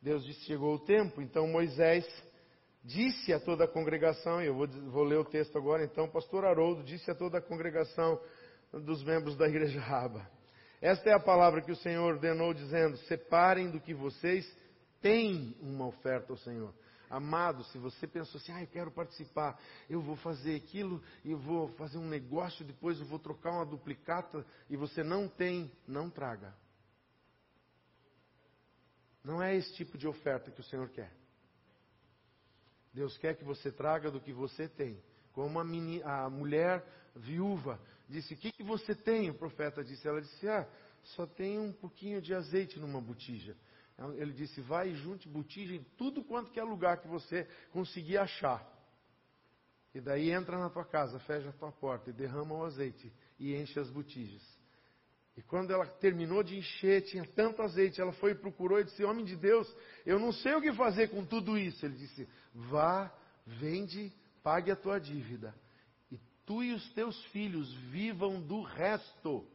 Deus disse: chegou o tempo, então Moisés disse a toda a congregação, e eu vou, vou ler o texto agora, então, pastor Haroldo disse a toda a congregação dos membros da igreja Raba. Esta é a palavra que o Senhor ordenou, dizendo: separem do que vocês tem uma oferta ao Senhor. Amado, se você pensou assim, ah, eu quero participar, eu vou fazer aquilo, eu vou fazer um negócio, depois eu vou trocar uma duplicata, e você não tem, não traga. Não é esse tipo de oferta que o Senhor quer. Deus quer que você traga do que você tem. Como a, menina, a mulher viúva disse: O que, que você tem? O profeta disse: Ela disse: Ah, só tem um pouquinho de azeite numa botija. Então, ele disse: vai e junte botija em tudo quanto que é lugar que você conseguir achar. E daí entra na tua casa, fecha a tua porta e derrama o azeite e enche as botijas. E quando ela terminou de encher, tinha tanto azeite, ela foi e procurou e disse: Homem de Deus, eu não sei o que fazer com tudo isso. Ele disse: Vá, vende, pague a tua dívida. E tu e os teus filhos vivam do resto.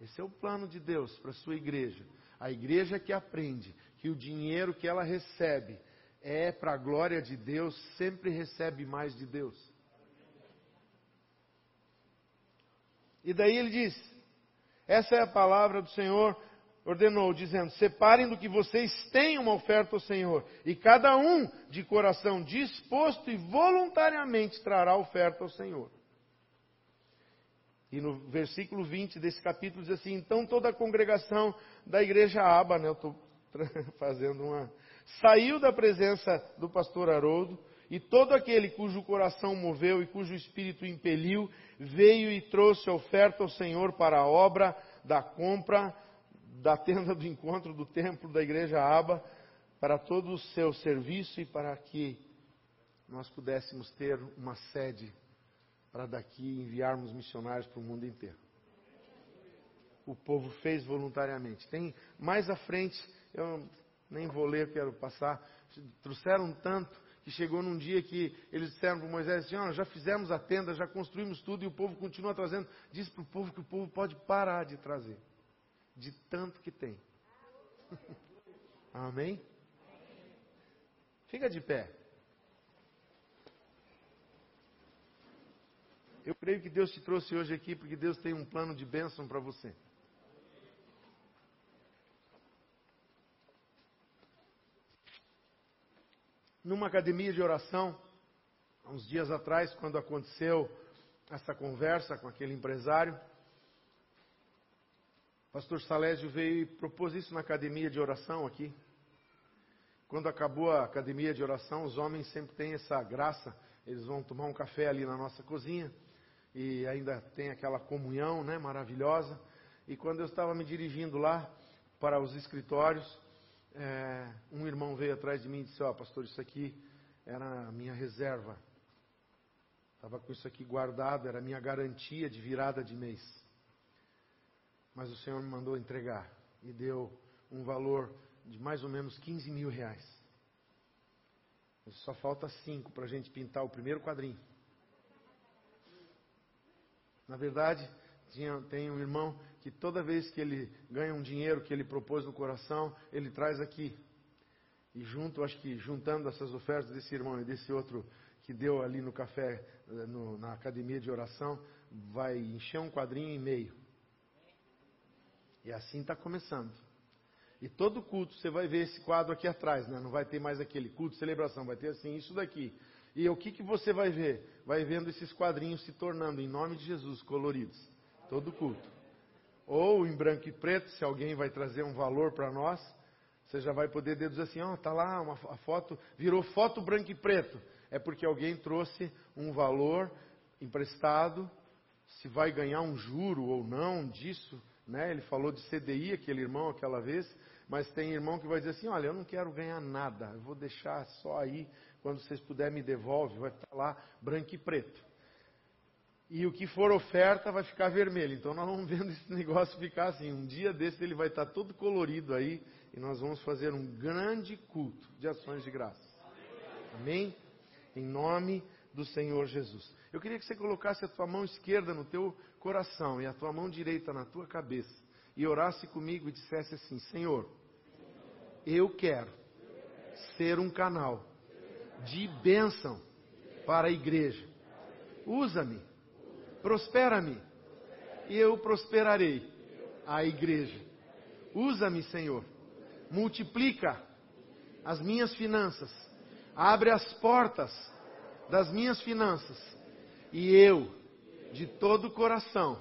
Esse é o plano de Deus para a sua igreja. A igreja que aprende que o dinheiro que ela recebe é para a glória de Deus, sempre recebe mais de Deus. E daí ele diz: essa é a palavra do Senhor, ordenou, dizendo: separem do que vocês têm uma oferta ao Senhor, e cada um de coração disposto e voluntariamente trará oferta ao Senhor. E no versículo 20 desse capítulo diz assim: Então toda a congregação da igreja Aba, né, eu estou fazendo uma. Saiu da presença do pastor Haroldo E todo aquele cujo coração moveu e cujo espírito impeliu, veio e trouxe oferta ao Senhor para a obra da compra da tenda do encontro do templo da igreja Aba, para todo o seu serviço e para que nós pudéssemos ter uma sede para daqui enviarmos missionários para o mundo inteiro. O povo fez voluntariamente. Tem mais à frente, eu nem vou ler, quero passar. Trouxeram tanto que chegou num dia que eles disseram para Moisés assim, oh, já fizemos a tenda, já construímos tudo e o povo continua trazendo. Diz para o povo que o povo pode parar de trazer, de tanto que tem. Amém? Fica de pé. Eu creio que Deus te trouxe hoje aqui porque Deus tem um plano de bênção para você. numa academia de oração, há uns dias atrás, quando aconteceu essa conversa com aquele empresário, o pastor Salésio veio e propôs isso na academia de oração aqui. Quando acabou a academia de oração, os homens sempre têm essa graça, eles vão tomar um café ali na nossa cozinha e ainda tem aquela comunhão, né, maravilhosa. E quando eu estava me dirigindo lá para os escritórios, é, um irmão veio atrás de mim e disse: Ó, oh, pastor, isso aqui era a minha reserva. Estava com isso aqui guardado, era a minha garantia de virada de mês. Mas o Senhor me mandou entregar e deu um valor de mais ou menos 15 mil reais. Só falta cinco para a gente pintar o primeiro quadrinho. Na verdade, tinha, tem um irmão que toda vez que ele ganha um dinheiro que ele propôs no coração, ele traz aqui. E junto, acho que juntando essas ofertas desse irmão e desse outro que deu ali no café, eh, no, na academia de oração, vai encher um quadrinho e meio. E assim está começando. E todo culto, você vai ver esse quadro aqui atrás, né? não vai ter mais aquele culto, celebração, vai ter assim, isso daqui. E o que, que você vai ver? Vai vendo esses quadrinhos se tornando, em nome de Jesus, coloridos. Todo culto. Ou em branco e preto, se alguém vai trazer um valor para nós, você já vai poder dizer assim, ó, oh, tá lá uma a foto, virou foto branco e preto. É porque alguém trouxe um valor emprestado, se vai ganhar um juro ou não disso, né? Ele falou de CDI, aquele irmão aquela vez, mas tem irmão que vai dizer assim, olha, eu não quero ganhar nada, eu vou deixar só aí, quando vocês puderem me devolve, vai estar lá branco e preto e o que for oferta vai ficar vermelho. Então nós vamos vendo esse negócio ficar assim. Um dia desse ele vai estar todo colorido aí e nós vamos fazer um grande culto de ações de graça. Amém? Em nome do Senhor Jesus. Eu queria que você colocasse a tua mão esquerda no teu coração e a tua mão direita na tua cabeça e orasse comigo e dissesse assim: Senhor, eu quero ser um canal de bênção para a igreja. Usa-me Prospera-me, e eu prosperarei a igreja. Usa-me, Senhor. Multiplica as minhas finanças. Abre as portas das minhas finanças. E eu, de todo o coração,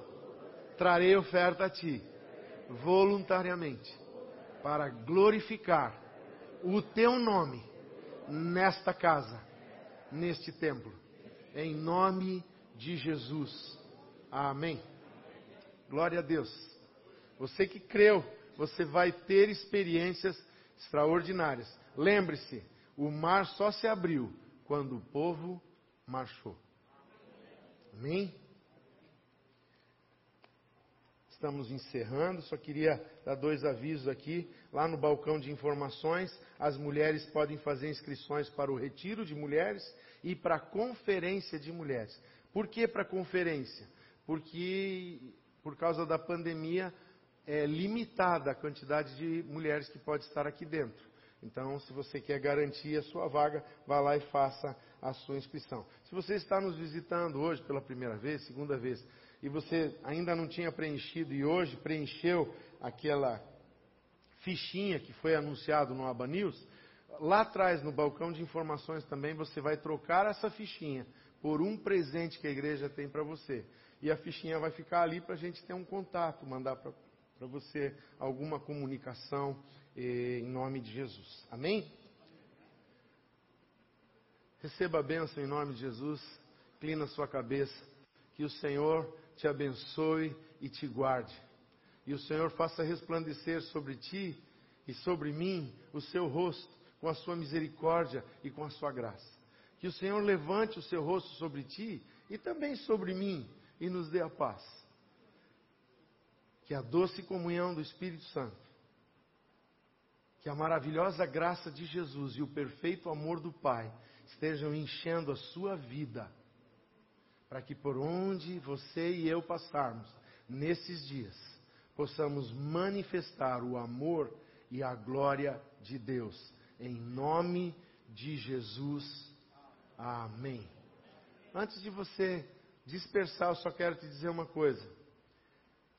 trarei oferta a Ti, voluntariamente, para glorificar o Teu nome nesta casa, neste templo. Em nome de Jesus. Amém. Glória a Deus. Você que creu, você vai ter experiências extraordinárias. Lembre-se, o mar só se abriu quando o povo marchou. Amém? Estamos encerrando, só queria dar dois avisos aqui. Lá no balcão de informações, as mulheres podem fazer inscrições para o retiro de mulheres e para a conferência de mulheres. Por que para conferência? Porque, por causa da pandemia, é limitada a quantidade de mulheres que pode estar aqui dentro. Então, se você quer garantir a sua vaga, vá lá e faça a sua inscrição. Se você está nos visitando hoje pela primeira vez, segunda vez, e você ainda não tinha preenchido e hoje preencheu aquela fichinha que foi anunciado no Aba News, lá atrás no balcão de informações também você vai trocar essa fichinha por um presente que a igreja tem para você. E a fichinha vai ficar ali para a gente ter um contato, mandar para você alguma comunicação eh, em nome de Jesus. Amém? Receba a bênção em nome de Jesus. Inclina sua cabeça. Que o Senhor te abençoe e te guarde. E o Senhor faça resplandecer sobre ti e sobre mim o seu rosto com a sua misericórdia e com a sua graça. Que o Senhor levante o seu rosto sobre ti e também sobre mim e nos dê a paz. Que a doce comunhão do Espírito Santo, que a maravilhosa graça de Jesus e o perfeito amor do Pai estejam enchendo a sua vida, para que por onde você e eu passarmos nesses dias, possamos manifestar o amor e a glória de Deus. Em nome de Jesus. Amém. Antes de você dispersar, eu só quero te dizer uma coisa.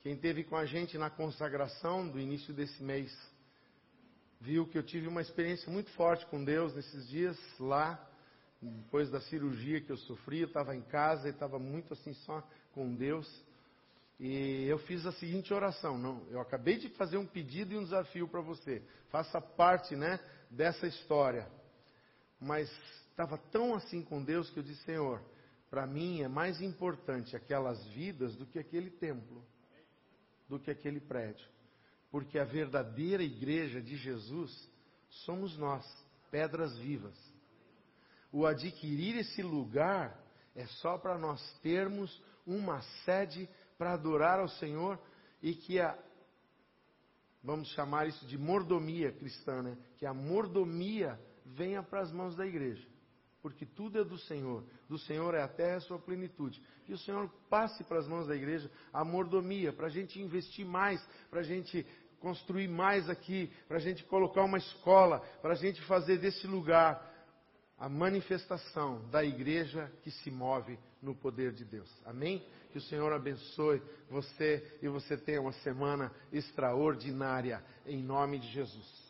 Quem teve com a gente na consagração do início desse mês, viu que eu tive uma experiência muito forte com Deus nesses dias lá, depois da cirurgia que eu sofri, eu estava em casa e estava muito assim só com Deus. E eu fiz a seguinte oração, não, eu acabei de fazer um pedido e um desafio para você. Faça parte, né, dessa história. Mas estava tão assim com Deus que eu disse, Senhor, para mim é mais importante aquelas vidas do que aquele templo, do que aquele prédio. Porque a verdadeira igreja de Jesus somos nós, pedras vivas. O adquirir esse lugar é só para nós termos uma sede para adorar ao Senhor e que a, vamos chamar isso de mordomia cristã, né? que a mordomia venha para as mãos da igreja. Porque tudo é do Senhor. Do Senhor é a terra e a sua plenitude. Que o Senhor passe para as mãos da igreja a mordomia, para a gente investir mais, para a gente construir mais aqui, para a gente colocar uma escola, para a gente fazer desse lugar a manifestação da igreja que se move no poder de Deus. Amém? Que o Senhor abençoe você e você tenha uma semana extraordinária, em nome de Jesus.